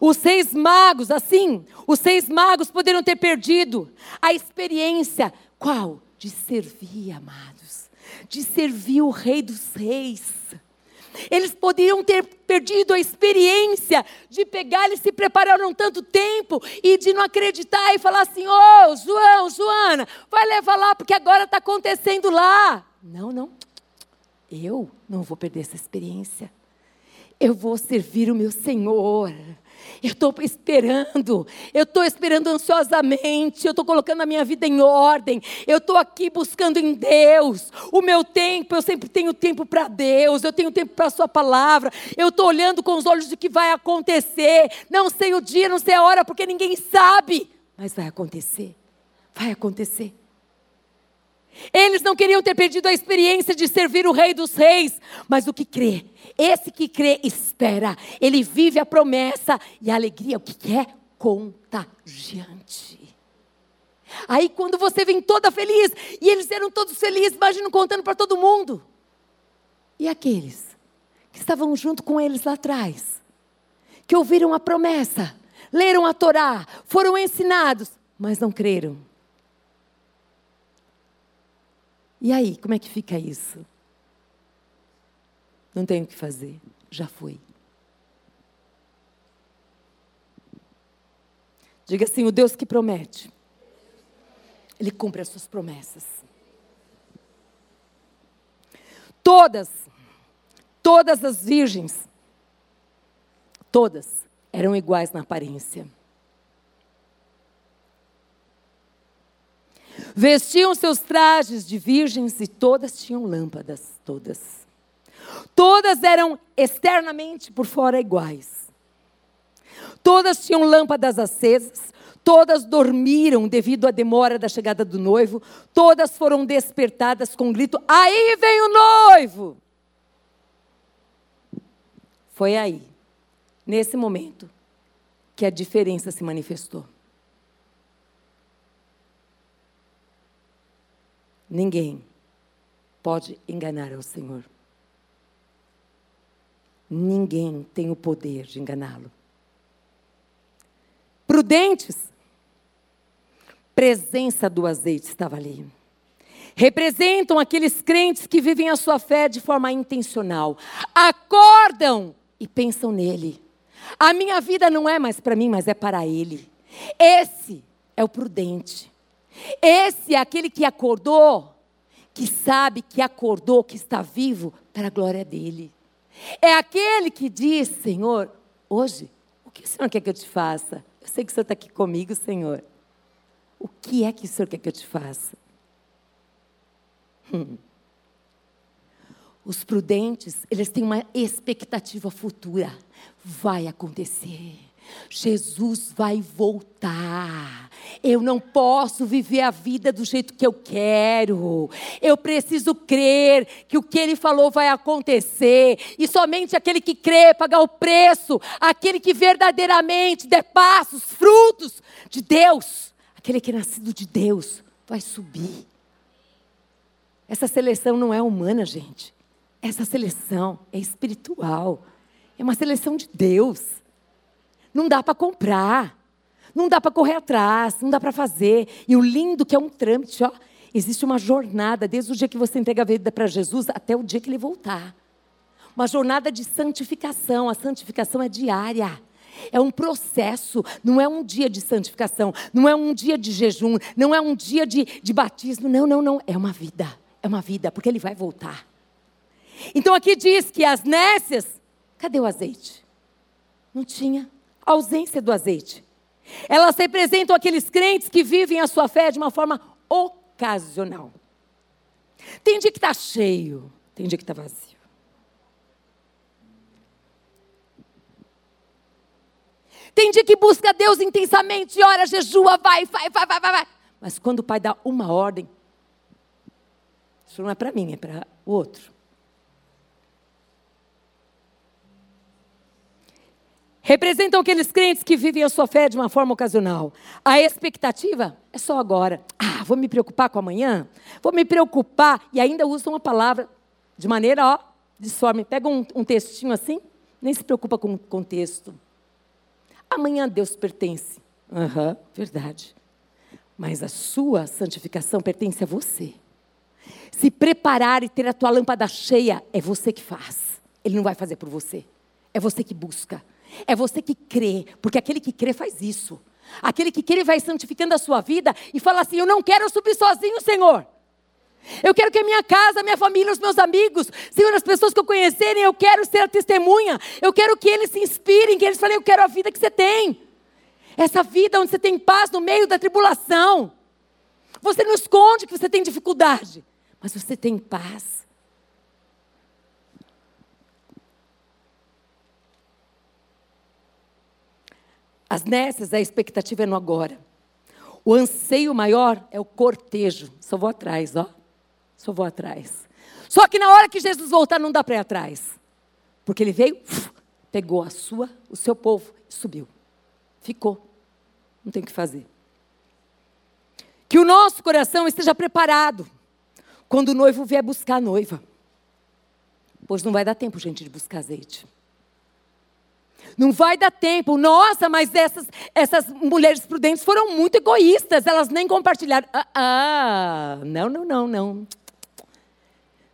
Os seis magos, assim, os seis magos poderiam ter perdido a experiência, qual? De servir, amados de servir o Rei dos Reis. Eles poderiam ter perdido a experiência de pegar, eles se prepararam tanto tempo e de não acreditar e falar assim: Ô, oh, João, Joana, vai levar lá porque agora está acontecendo lá. Não, não. Eu não vou perder essa experiência. Eu vou servir o meu Senhor. Eu estou esperando, eu estou esperando ansiosamente, eu estou colocando a minha vida em ordem, eu estou aqui buscando em Deus. O meu tempo, eu sempre tenho tempo para Deus, eu tenho tempo para a Sua palavra, eu estou olhando com os olhos de que vai acontecer. Não sei o dia, não sei a hora, porque ninguém sabe, mas vai acontecer, vai acontecer. Eles não queriam ter perdido a experiência de servir o Rei dos Reis, mas o que crê, esse que crê, espera, ele vive a promessa e a alegria, o que é? Contagiante. Aí quando você vem toda feliz, e eles eram todos felizes, imagina contando para todo mundo. E aqueles que estavam junto com eles lá atrás, que ouviram a promessa, leram a Torá, foram ensinados, mas não creram E aí, como é que fica isso? Não tenho o que fazer, já foi. Diga assim: o Deus que promete, Ele cumpre as suas promessas. Todas, todas as virgens, todas eram iguais na aparência. Vestiam seus trajes de virgens e todas tinham lâmpadas, todas. Todas eram externamente por fora iguais. Todas tinham lâmpadas acesas, todas dormiram devido à demora da chegada do noivo, todas foram despertadas com um grito: Aí vem o noivo! Foi aí, nesse momento, que a diferença se manifestou. Ninguém pode enganar ao Senhor. Ninguém tem o poder de enganá-lo. Prudentes, presença do azeite estava ali. Representam aqueles crentes que vivem a sua fé de forma intencional. Acordam e pensam nele. A minha vida não é mais para mim, mas é para ele. Esse é o prudente. Esse é aquele que acordou, que sabe que acordou, que está vivo para a glória dele. É aquele que diz: Senhor, hoje, o que o Senhor quer que eu te faça? Eu sei que o Senhor está aqui comigo, Senhor. O que é que o Senhor quer que eu te faça? Hum. Os prudentes, eles têm uma expectativa futura. Vai acontecer. Jesus vai voltar. Eu não posso viver a vida do jeito que eu quero. Eu preciso crer que o que ele falou vai acontecer. E somente aquele que crê pagar o preço, aquele que verdadeiramente der passos, frutos de Deus, aquele que é nascido de Deus, vai subir. Essa seleção não é humana, gente. Essa seleção é espiritual. É uma seleção de Deus. Não dá para comprar. Não dá para correr atrás, não dá para fazer. E o lindo que é um trâmite, ó, existe uma jornada desde o dia que você entrega a vida para Jesus até o dia que ele voltar. Uma jornada de santificação. A santificação é diária. É um processo, não é um dia de santificação, não é um dia de jejum, não é um dia de, de batismo, não, não, não. É uma vida, é uma vida, porque ele vai voltar. Então aqui diz que as nécias, cadê o azeite? Não tinha. Ausência do azeite. Elas representam aqueles crentes que vivem a sua fé de uma forma ocasional. Tem dia que está cheio, tem dia que está vazio. Tem dia que busca Deus intensamente, ora, jejua, vai, vai, vai, vai, vai. Mas quando o pai dá uma ordem, isso não é para mim, é para o outro. Representam aqueles crentes que vivem a sua fé de uma forma ocasional. A expectativa é só agora. Ah, vou me preocupar com amanhã? Vou me preocupar. E ainda usam a palavra de maneira, ó, disforme. Pega um, um textinho assim, nem se preocupa com o contexto. Amanhã Deus pertence. Aham, uhum, verdade. Mas a sua santificação pertence a você. Se preparar e ter a tua lâmpada cheia, é você que faz. Ele não vai fazer por você. É você que busca. É você que crê, porque aquele que crê faz isso. Aquele que crê vai santificando a sua vida e fala assim: Eu não quero subir sozinho, Senhor. Eu quero que a minha casa, a minha família, os meus amigos, Senhor, as pessoas que eu conhecerem, eu quero ser a testemunha. Eu quero que eles se inspirem, que eles falem: Eu quero a vida que você tem. Essa vida onde você tem paz no meio da tribulação. Você não esconde que você tem dificuldade, mas você tem paz. As nécias, a expectativa é no agora. O anseio maior é o cortejo. Só vou atrás, ó. Só vou atrás. Só que na hora que Jesus voltar, não dá para ir atrás. Porque ele veio, pegou a sua, o seu povo e subiu. Ficou. Não tem o que fazer. Que o nosso coração esteja preparado quando o noivo vier buscar a noiva. Pois não vai dar tempo, gente, de buscar azeite. Não vai dar tempo. Nossa, mas essas, essas mulheres prudentes foram muito egoístas. Elas nem compartilharam. Ah, ah, não, não, não, não.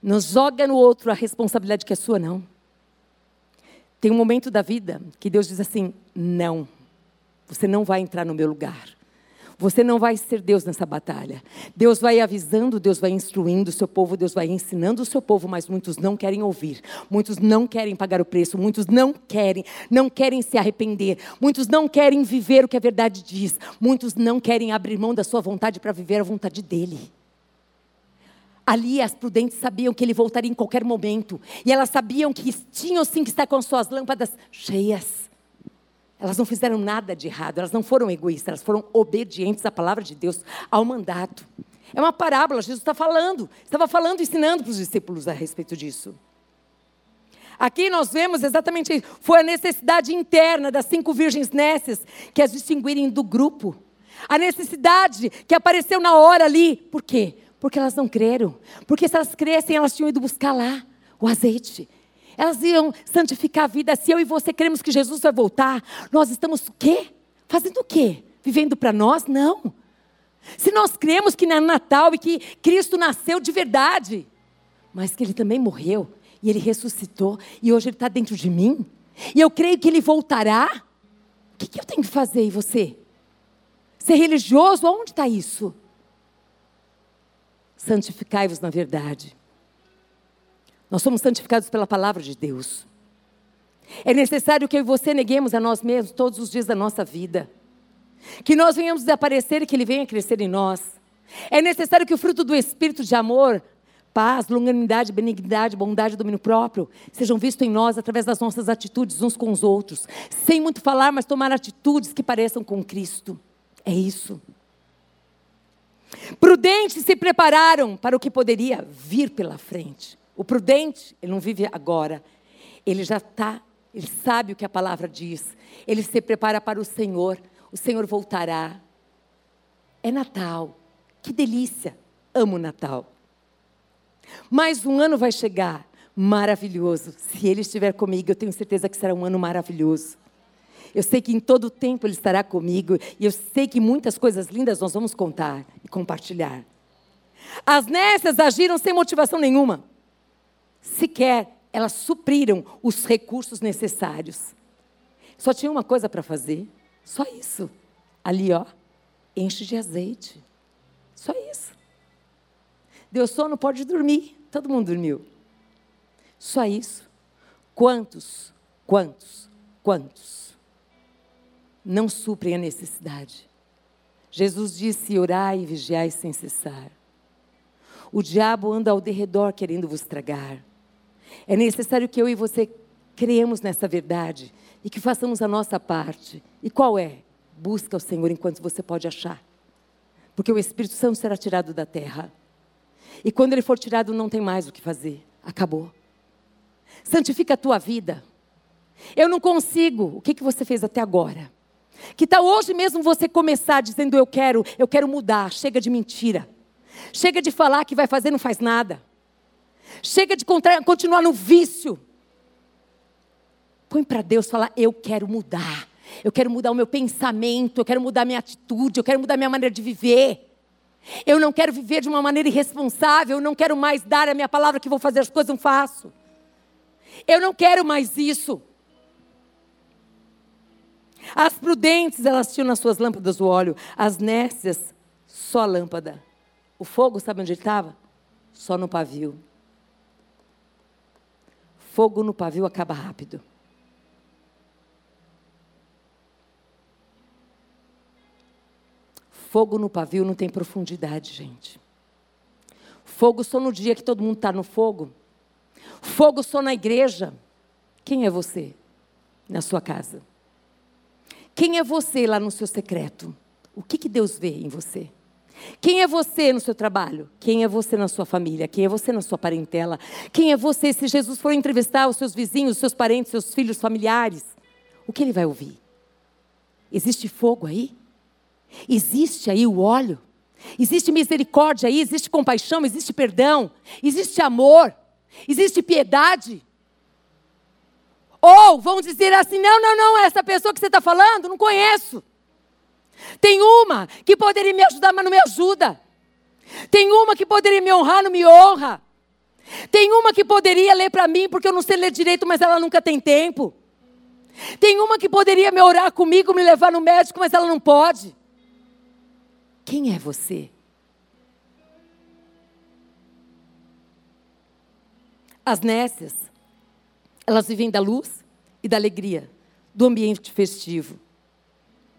Não joga no outro a responsabilidade que é sua, não. Tem um momento da vida que Deus diz assim: não, você não vai entrar no meu lugar. Você não vai ser Deus nessa batalha. Deus vai avisando, Deus vai instruindo o seu povo, Deus vai ensinando o seu povo, mas muitos não querem ouvir. Muitos não querem pagar o preço, muitos não querem, não querem se arrepender. Muitos não querem viver o que a verdade diz. Muitos não querem abrir mão da sua vontade para viver a vontade dele. Ali as prudentes sabiam que ele voltaria em qualquer momento. E elas sabiam que tinham sim que estar com suas lâmpadas cheias. Elas não fizeram nada de errado, elas não foram egoístas, elas foram obedientes à palavra de Deus, ao mandato. É uma parábola, Jesus está falando, estava falando, ensinando para os discípulos a respeito disso. Aqui nós vemos exatamente isso. Foi a necessidade interna das cinco virgens nécias que as distinguirem do grupo. A necessidade que apareceu na hora ali. Por quê? Porque elas não creram. Porque se elas crescem, elas tinham ido buscar lá o azeite. Elas iam santificar a vida. Se eu e você cremos que Jesus vai voltar, nós estamos o quê? Fazendo o quê? Vivendo para nós? Não. Se nós cremos que é Natal e que Cristo nasceu de verdade, mas que Ele também morreu e Ele ressuscitou e hoje Ele está dentro de mim, e eu creio que Ele voltará, o que, que eu tenho que fazer e você? Ser religioso? Onde está isso? Santificai-vos na verdade. Nós somos santificados pela palavra de Deus. É necessário que eu e você neguemos a nós mesmos todos os dias da nossa vida. Que nós venhamos desaparecer e que Ele venha crescer em nós. É necessário que o fruto do Espírito de amor paz, longanimidade, benignidade, bondade, domínio próprio, sejam vistos em nós através das nossas atitudes uns com os outros, sem muito falar, mas tomar atitudes que pareçam com Cristo. É isso. Prudentes se prepararam para o que poderia vir pela frente. O prudente, ele não vive agora, ele já está, ele sabe o que a palavra diz, ele se prepara para o Senhor, o Senhor voltará. É Natal, que delícia, amo Natal. Mais um ano vai chegar, maravilhoso. Se Ele estiver comigo, eu tenho certeza que será um ano maravilhoso. Eu sei que em todo o tempo Ele estará comigo e eu sei que muitas coisas lindas nós vamos contar e compartilhar. As nécias agiram sem motivação nenhuma. Sequer elas supriram os recursos necessários. Só tinha uma coisa para fazer, só isso. Ali, ó, enche de azeite. Só isso. Deu sono, pode dormir. Todo mundo dormiu. Só isso. Quantos, quantos, quantos não suprem a necessidade? Jesus disse: orai e vigiai sem cessar. O diabo anda ao derredor querendo vos tragar. É necessário que eu e você creamos nessa verdade e que façamos a nossa parte. E qual é? Busca o Senhor enquanto você pode achar. Porque o Espírito Santo será tirado da terra. E quando ele for tirado, não tem mais o que fazer. Acabou. Santifica a tua vida. Eu não consigo. O que, que você fez até agora? Que tal hoje mesmo você começar dizendo eu quero, eu quero mudar. Chega de mentira. Chega de falar que vai fazer, não faz nada. Chega de continuar no vício. Põe para Deus falar: eu quero mudar. Eu quero mudar o meu pensamento, eu quero mudar a minha atitude, eu quero mudar a minha maneira de viver. Eu não quero viver de uma maneira irresponsável, eu não quero mais dar a minha palavra que vou fazer as coisas, não faço. Eu não quero mais isso. As prudentes, elas tinham nas suas lâmpadas o óleo, as nécias, só a lâmpada. O fogo, sabe onde ele estava? Só no pavio. Fogo no pavio acaba rápido. Fogo no pavio não tem profundidade, gente. Fogo só no dia que todo mundo está no fogo. Fogo só na igreja. Quem é você na sua casa? Quem é você lá no seu secreto? O que, que Deus vê em você? Quem é você no seu trabalho? Quem é você na sua família? Quem é você na sua parentela? Quem é você se Jesus for entrevistar os seus vizinhos, os seus parentes, seus filhos, familiares? O que ele vai ouvir? Existe fogo aí? Existe aí o óleo? Existe misericórdia aí? Existe compaixão? Existe perdão? Existe amor? Existe piedade? Ou vão dizer assim: não, não, não, essa pessoa que você está falando, não conheço. Tem uma que poderia me ajudar, mas não me ajuda. Tem uma que poderia me honrar, não me honra. Tem uma que poderia ler para mim, porque eu não sei ler direito, mas ela nunca tem tempo. Tem uma que poderia me orar comigo, me levar no médico, mas ela não pode. Quem é você? As nécias, elas vivem da luz e da alegria, do ambiente festivo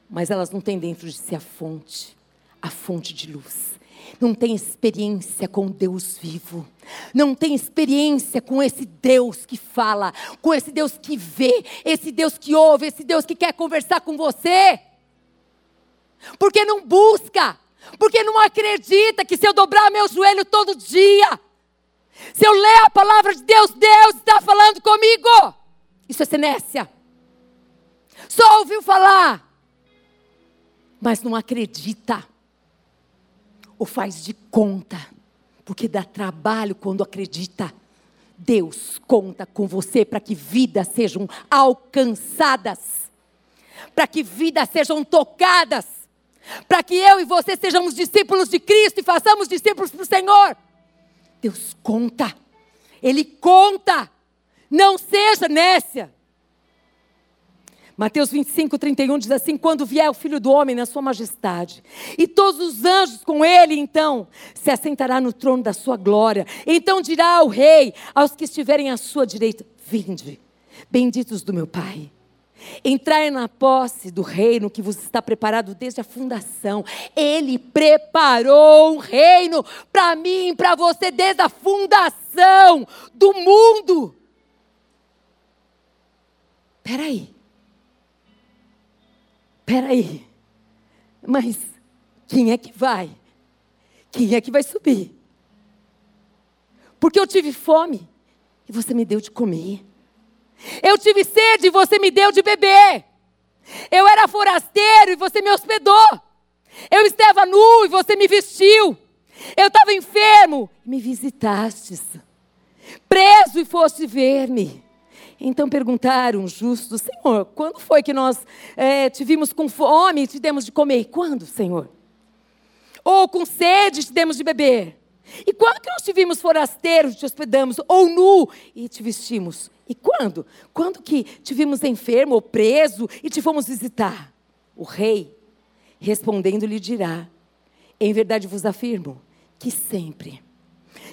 mas elas não têm dentro de si a fonte, a fonte de luz. Não tem experiência com Deus vivo. Não tem experiência com esse Deus que fala, com esse Deus que vê, esse Deus que ouve, esse Deus que quer conversar com você. Porque não busca, porque não acredita que se eu dobrar meu joelho todo dia, se eu ler a palavra de Deus, Deus está falando comigo. Isso é senécia. Só ouviu falar, mas não acredita, ou faz de conta, porque dá trabalho quando acredita. Deus conta com você para que vidas sejam alcançadas, para que vidas sejam tocadas, para que eu e você sejamos discípulos de Cristo e façamos discípulos para o Senhor. Deus conta, Ele conta, não seja nécia. Mateus 25, 31 diz assim: Quando vier o filho do homem na sua majestade, e todos os anjos com ele, então, se assentará no trono da sua glória. Então dirá ao rei, aos que estiverem à sua direita: Vinde, benditos do meu Pai. entrar na posse do reino que vos está preparado desde a fundação. Ele preparou um reino para mim, para você, desde a fundação do mundo. Peraí. Peraí. Mas quem é que vai? Quem é que vai subir? Porque eu tive fome e você me deu de comer. Eu tive sede e você me deu de beber. Eu era forasteiro e você me hospedou. Eu estava nu e você me vestiu. Eu estava enfermo e me visitastes. Preso e foste ver-me. Então perguntaram justos, Senhor, quando foi que nós é, tivemos com fome e te demos de comer? Quando, Senhor? Ou com sede te demos de beber? E quando que nós tivemos forasteiros e te hospedamos? Ou nu e te vestimos? E quando? Quando que te vimos enfermo ou preso e te fomos visitar? O rei, respondendo, lhe dirá: Em verdade vos afirmo que sempre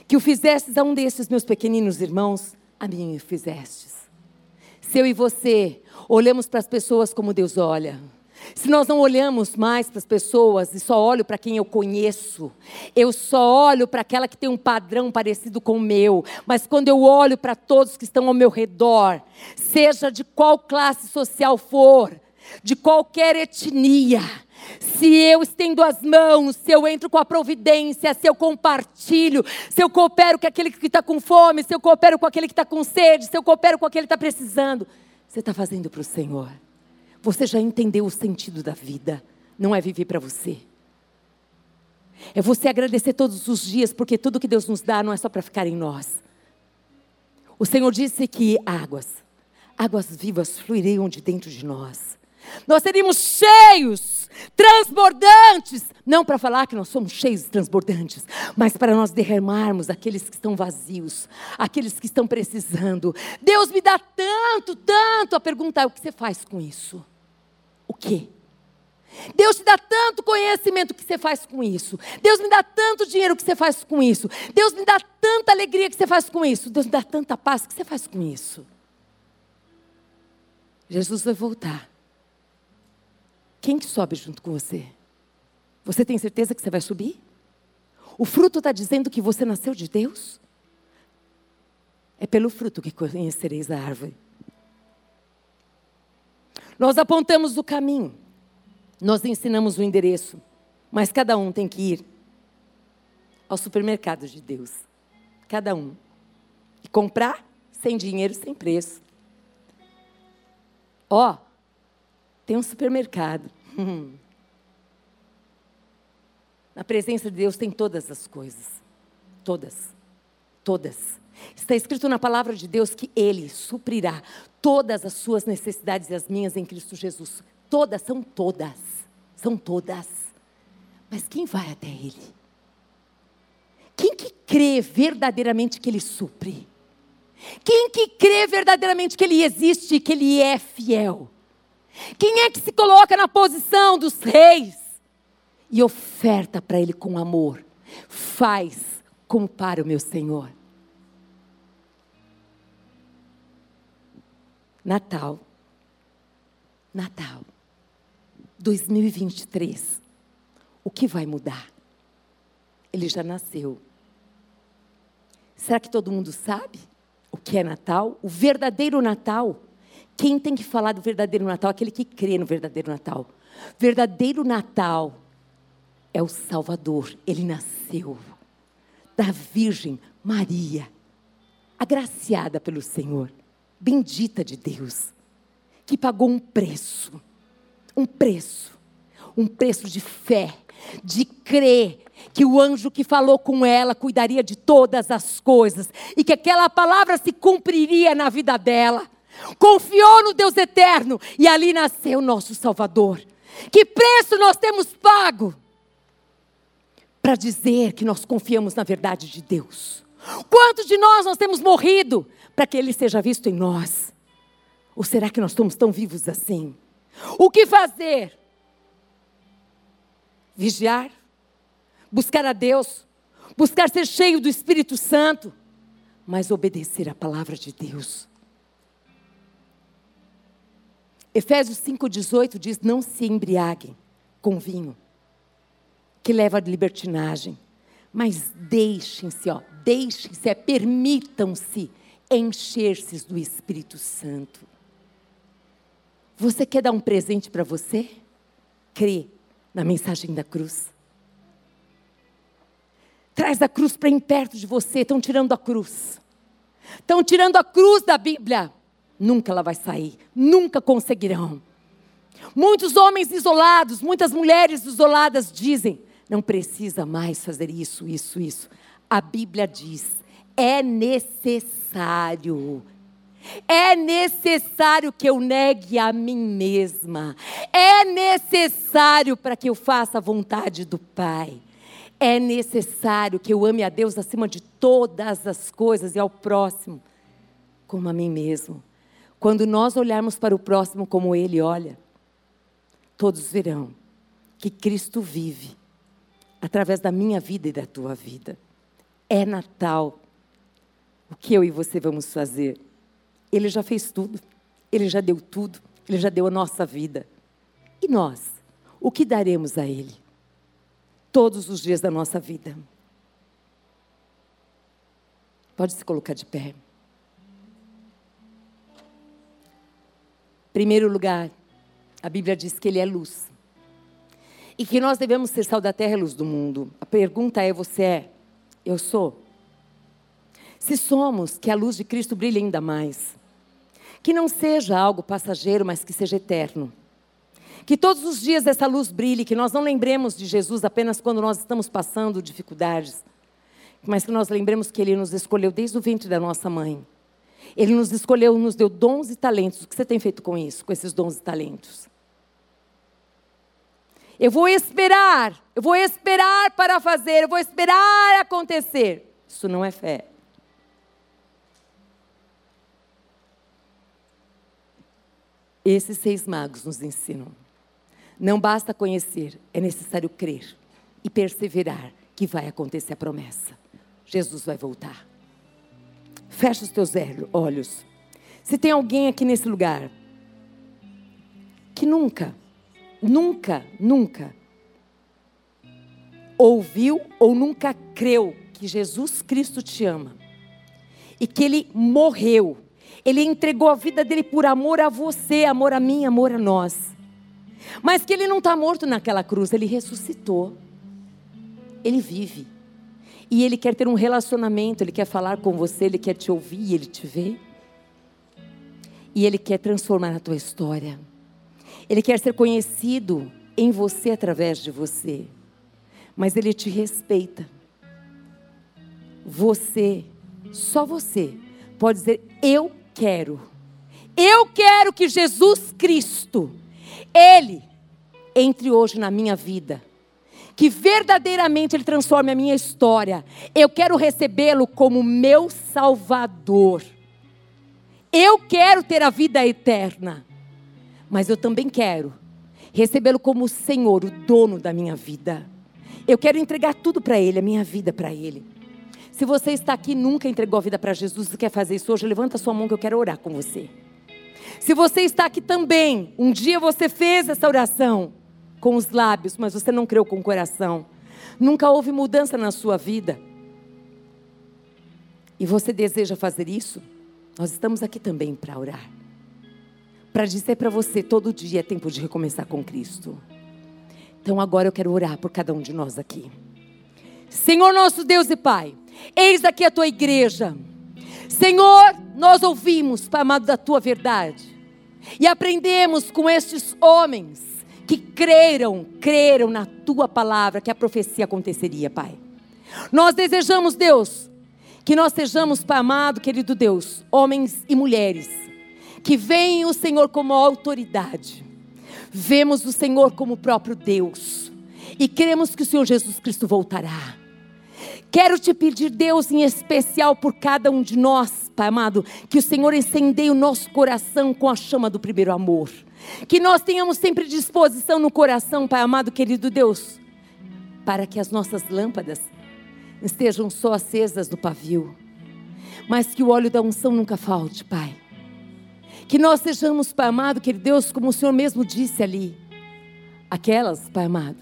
que o fizestes a um desses meus pequeninos irmãos, a mim o fizestes. Se eu e você olhamos para as pessoas como Deus olha, se nós não olhamos mais para as pessoas e só olho para quem eu conheço, eu só olho para aquela que tem um padrão parecido com o meu, mas quando eu olho para todos que estão ao meu redor, seja de qual classe social for, de qualquer etnia, se eu estendo as mãos, se eu entro com a providência, se eu compartilho, se eu coopero com aquele que está com fome, se eu coopero com aquele que está com sede, se eu coopero com aquele que está precisando, você está fazendo para o Senhor. Você já entendeu o sentido da vida. Não é viver para você. É você agradecer todos os dias, porque tudo que Deus nos dá não é só para ficar em nós. O Senhor disse que águas, águas vivas fluiriam de dentro de nós. Nós seríamos cheios, transbordantes, não para falar que nós somos cheios e transbordantes, mas para nós derramarmos aqueles que estão vazios, aqueles que estão precisando. Deus me dá tanto, tanto a perguntar: o que você faz com isso? o quê? Deus te dá tanto conhecimento, o que você faz com isso? Deus me dá tanto dinheiro, o que você faz com isso? Deus me dá tanta alegria, que você faz com isso? Deus me dá tanta paz, que você faz com isso? Jesus vai voltar. Quem que sobe junto com você? Você tem certeza que você vai subir? O fruto está dizendo que você nasceu de Deus? É pelo fruto que conhecereis a árvore. Nós apontamos o caminho, nós ensinamos o endereço, mas cada um tem que ir ao supermercado de Deus. Cada um. E comprar sem dinheiro, sem preço. Ó, oh, tem um supermercado. Na presença de Deus tem todas as coisas. Todas. Todas. Está escrito na palavra de Deus que Ele suprirá todas as suas necessidades e as minhas em Cristo Jesus. Todas, são todas. São todas. Mas quem vai até Ele? Quem que crê verdadeiramente que Ele supre? Quem que crê verdadeiramente que Ele existe e que Ele é fiel? Quem é que se coloca na posição dos reis e oferta para Ele com amor? Faz como para o meu Senhor. Natal. Natal. 2023. O que vai mudar? Ele já nasceu. Será que todo mundo sabe o que é Natal? O verdadeiro Natal. Quem tem que falar do verdadeiro Natal? Aquele que crê no verdadeiro Natal. Verdadeiro Natal é o Salvador. Ele nasceu da Virgem Maria, agraciada pelo Senhor bendita de Deus, que pagou um preço, um preço, um preço de fé, de crer que o anjo que falou com ela cuidaria de todas as coisas e que aquela palavra se cumpriria na vida dela. Confiou no Deus eterno e ali nasceu o nosso Salvador. Que preço nós temos pago para dizer que nós confiamos na verdade de Deus? Quantos de nós nós temos morrido para que Ele seja visto em nós? Ou será que nós estamos tão vivos assim? O que fazer? Vigiar, buscar a Deus, buscar ser cheio do Espírito Santo, mas obedecer a palavra de Deus. Efésios 5,18 diz: Não se embriaguem com vinho, que leva à libertinagem, mas deixem-se, ó, deixem-se, é, permitam-se encher-se do Espírito Santo. Você quer dar um presente para você? Crê na mensagem da cruz. Traz a cruz para perto de você. Estão tirando a cruz. Estão tirando a cruz da Bíblia. Nunca ela vai sair. Nunca conseguirão. Muitos homens isolados, muitas mulheres isoladas dizem: não precisa mais fazer isso, isso, isso. A Bíblia diz: é necessário. É necessário que eu negue a mim mesma. É necessário para que eu faça a vontade do Pai. É necessário que eu ame a Deus acima de todas as coisas e ao próximo como a mim mesmo. Quando nós olharmos para o próximo como ele olha, todos verão que Cristo vive através da minha vida e da tua vida. É Natal. O que eu e você vamos fazer? Ele já fez tudo, ele já deu tudo, ele já deu a nossa vida. E nós? O que daremos a ele? Todos os dias da nossa vida. Pode se colocar de pé. Primeiro lugar, a Bíblia diz que ele é luz. E que nós devemos ser sal da terra e luz do mundo. A pergunta é: você é? Eu sou? Se somos, que a luz de Cristo brilhe ainda mais. Que não seja algo passageiro, mas que seja eterno. Que todos os dias essa luz brilhe, que nós não lembremos de Jesus apenas quando nós estamos passando dificuldades, mas que nós lembremos que Ele nos escolheu desde o ventre da nossa mãe. Ele nos escolheu, nos deu dons e talentos. O que você tem feito com isso, com esses dons e talentos? Eu vou esperar, eu vou esperar para fazer, eu vou esperar acontecer. Isso não é fé. Esses seis magos nos ensinam. Não basta conhecer, é necessário crer e perseverar que vai acontecer a promessa. Jesus vai voltar. Fecha os teus olhos. Se tem alguém aqui nesse lugar que nunca, nunca, nunca ouviu ou nunca creu que Jesus Cristo te ama e que Ele morreu ele entregou a vida dele por amor a você, amor a mim, amor a nós. Mas que ele não está morto naquela cruz, ele ressuscitou. Ele vive. E ele quer ter um relacionamento, ele quer falar com você, ele quer te ouvir, ele te vê. E ele quer transformar a tua história. Ele quer ser conhecido em você através de você. Mas ele te respeita. Você, só você, pode dizer: Eu quero. Eu quero que Jesus Cristo, Ele, entre hoje na minha vida. Que verdadeiramente Ele transforme a minha história. Eu quero recebê-lo como meu Salvador. Eu quero ter a vida eterna. Mas eu também quero recebê-lo como o Senhor, o dono da minha vida. Eu quero entregar tudo para Ele, a minha vida para Ele. Se você está aqui e nunca entregou a vida para Jesus e quer fazer isso hoje, levanta sua mão que eu quero orar com você. Se você está aqui também, um dia você fez essa oração com os lábios, mas você não creu com o coração. Nunca houve mudança na sua vida. E você deseja fazer isso? Nós estamos aqui também para orar. Para dizer para você, todo dia é tempo de recomeçar com Cristo. Então agora eu quero orar por cada um de nós aqui. Senhor nosso Deus e Pai. Eis aqui a tua igreja. Senhor, nós ouvimos, Pai amado, da tua verdade. E aprendemos com estes homens que creram, creram na tua palavra que a profecia aconteceria, Pai. Nós desejamos, Deus, que nós sejamos, Pai amado, querido Deus, homens e mulheres, que veem o Senhor como autoridade, vemos o Senhor como o próprio Deus, e queremos que o Senhor Jesus Cristo voltará. Quero te pedir, Deus, em especial por cada um de nós, Pai amado, que o Senhor incendeie o nosso coração com a chama do primeiro amor. Que nós tenhamos sempre disposição no coração, Pai amado, querido Deus, para que as nossas lâmpadas estejam só acesas no pavio, mas que o óleo da unção nunca falte, Pai. Que nós sejamos, Pai amado, que Deus, como o Senhor mesmo disse ali, aquelas, Pai amado,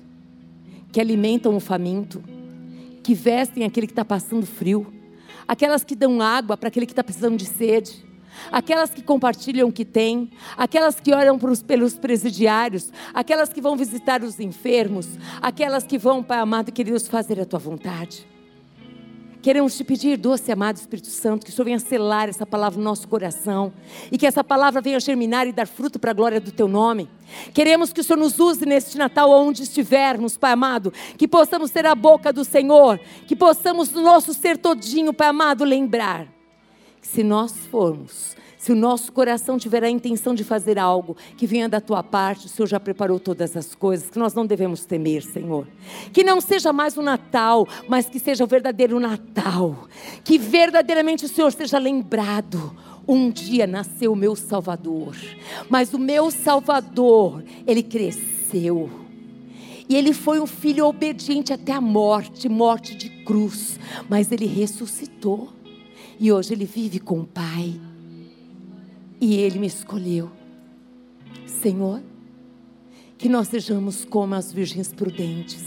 que alimentam o faminto, que vestem aquele que está passando frio, aquelas que dão água para aquele que está precisando de sede, aquelas que compartilham o que têm, aquelas que oram pelos presidiários, aquelas que vão visitar os enfermos, aquelas que vão, Pai amado queridos, fazer a tua vontade. Queremos te pedir, doce amado Espírito Santo, que o Senhor venha selar essa palavra no nosso coração e que essa palavra venha germinar e dar fruto para a glória do teu nome. Queremos que o Senhor nos use neste Natal onde estivermos, Pai amado, que possamos ter a boca do Senhor, que possamos no nosso ser todinho, Pai amado, lembrar se nós formos se o nosso coração tiver a intenção de fazer algo que venha da tua parte, o Senhor já preparou todas as coisas, que nós não devemos temer, Senhor. Que não seja mais o Natal, mas que seja o verdadeiro Natal. Que verdadeiramente o Senhor seja lembrado. Um dia nasceu o meu Salvador, mas o meu Salvador, ele cresceu. E ele foi um filho obediente até a morte morte de cruz. Mas ele ressuscitou. E hoje ele vive com o Pai. E Ele me escolheu. Senhor, que nós sejamos como as virgens prudentes,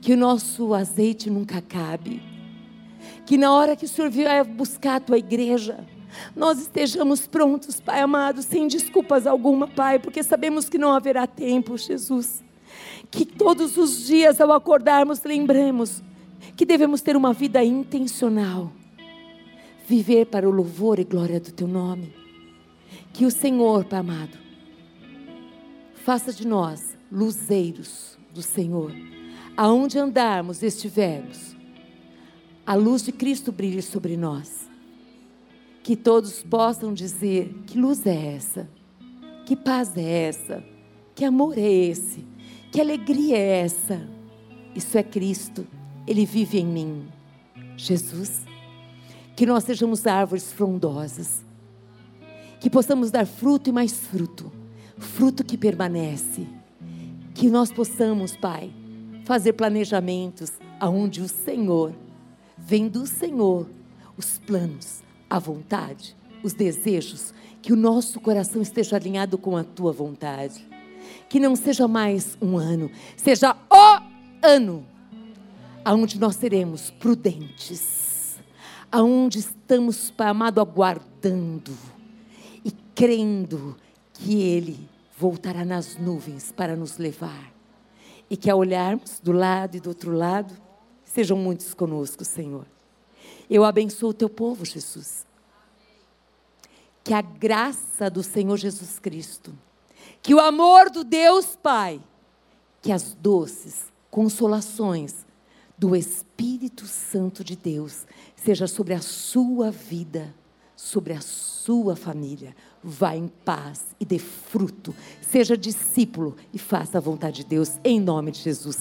que o nosso azeite nunca acabe, que na hora que o Senhor vier buscar a tua igreja, nós estejamos prontos, Pai amado, sem desculpas alguma, Pai, porque sabemos que não haverá tempo, Jesus. Que todos os dias, ao acordarmos, lembremos que devemos ter uma vida intencional, viver para o louvor e glória do Teu nome. Que o Senhor, Pai amado, faça de nós luzeiros do Senhor. Aonde andarmos, estivermos, a luz de Cristo brilhe sobre nós. Que todos possam dizer: que luz é essa? Que paz é essa? Que amor é esse? Que alegria é essa? Isso é Cristo, Ele vive em mim. Jesus, que nós sejamos árvores frondosas que possamos dar fruto e mais fruto, fruto que permanece. Que nós possamos, Pai, fazer planejamentos aonde o Senhor, vem do Senhor, os planos, a vontade, os desejos, que o nosso coração esteja alinhado com a tua vontade. Que não seja mais um ano, seja o ano aonde nós seremos prudentes, aonde estamos, Pai amado, aguardando crendo que Ele voltará nas nuvens para nos levar. E que ao olharmos do lado e do outro lado, sejam muitos conosco, Senhor. Eu abençoo o teu povo, Jesus. Que a graça do Senhor Jesus Cristo, que o amor do Deus Pai, que as doces consolações do Espírito Santo de Deus seja sobre a sua vida, sobre a sua família, Vá em paz e dê fruto. Seja discípulo e faça a vontade de Deus, em nome de Jesus.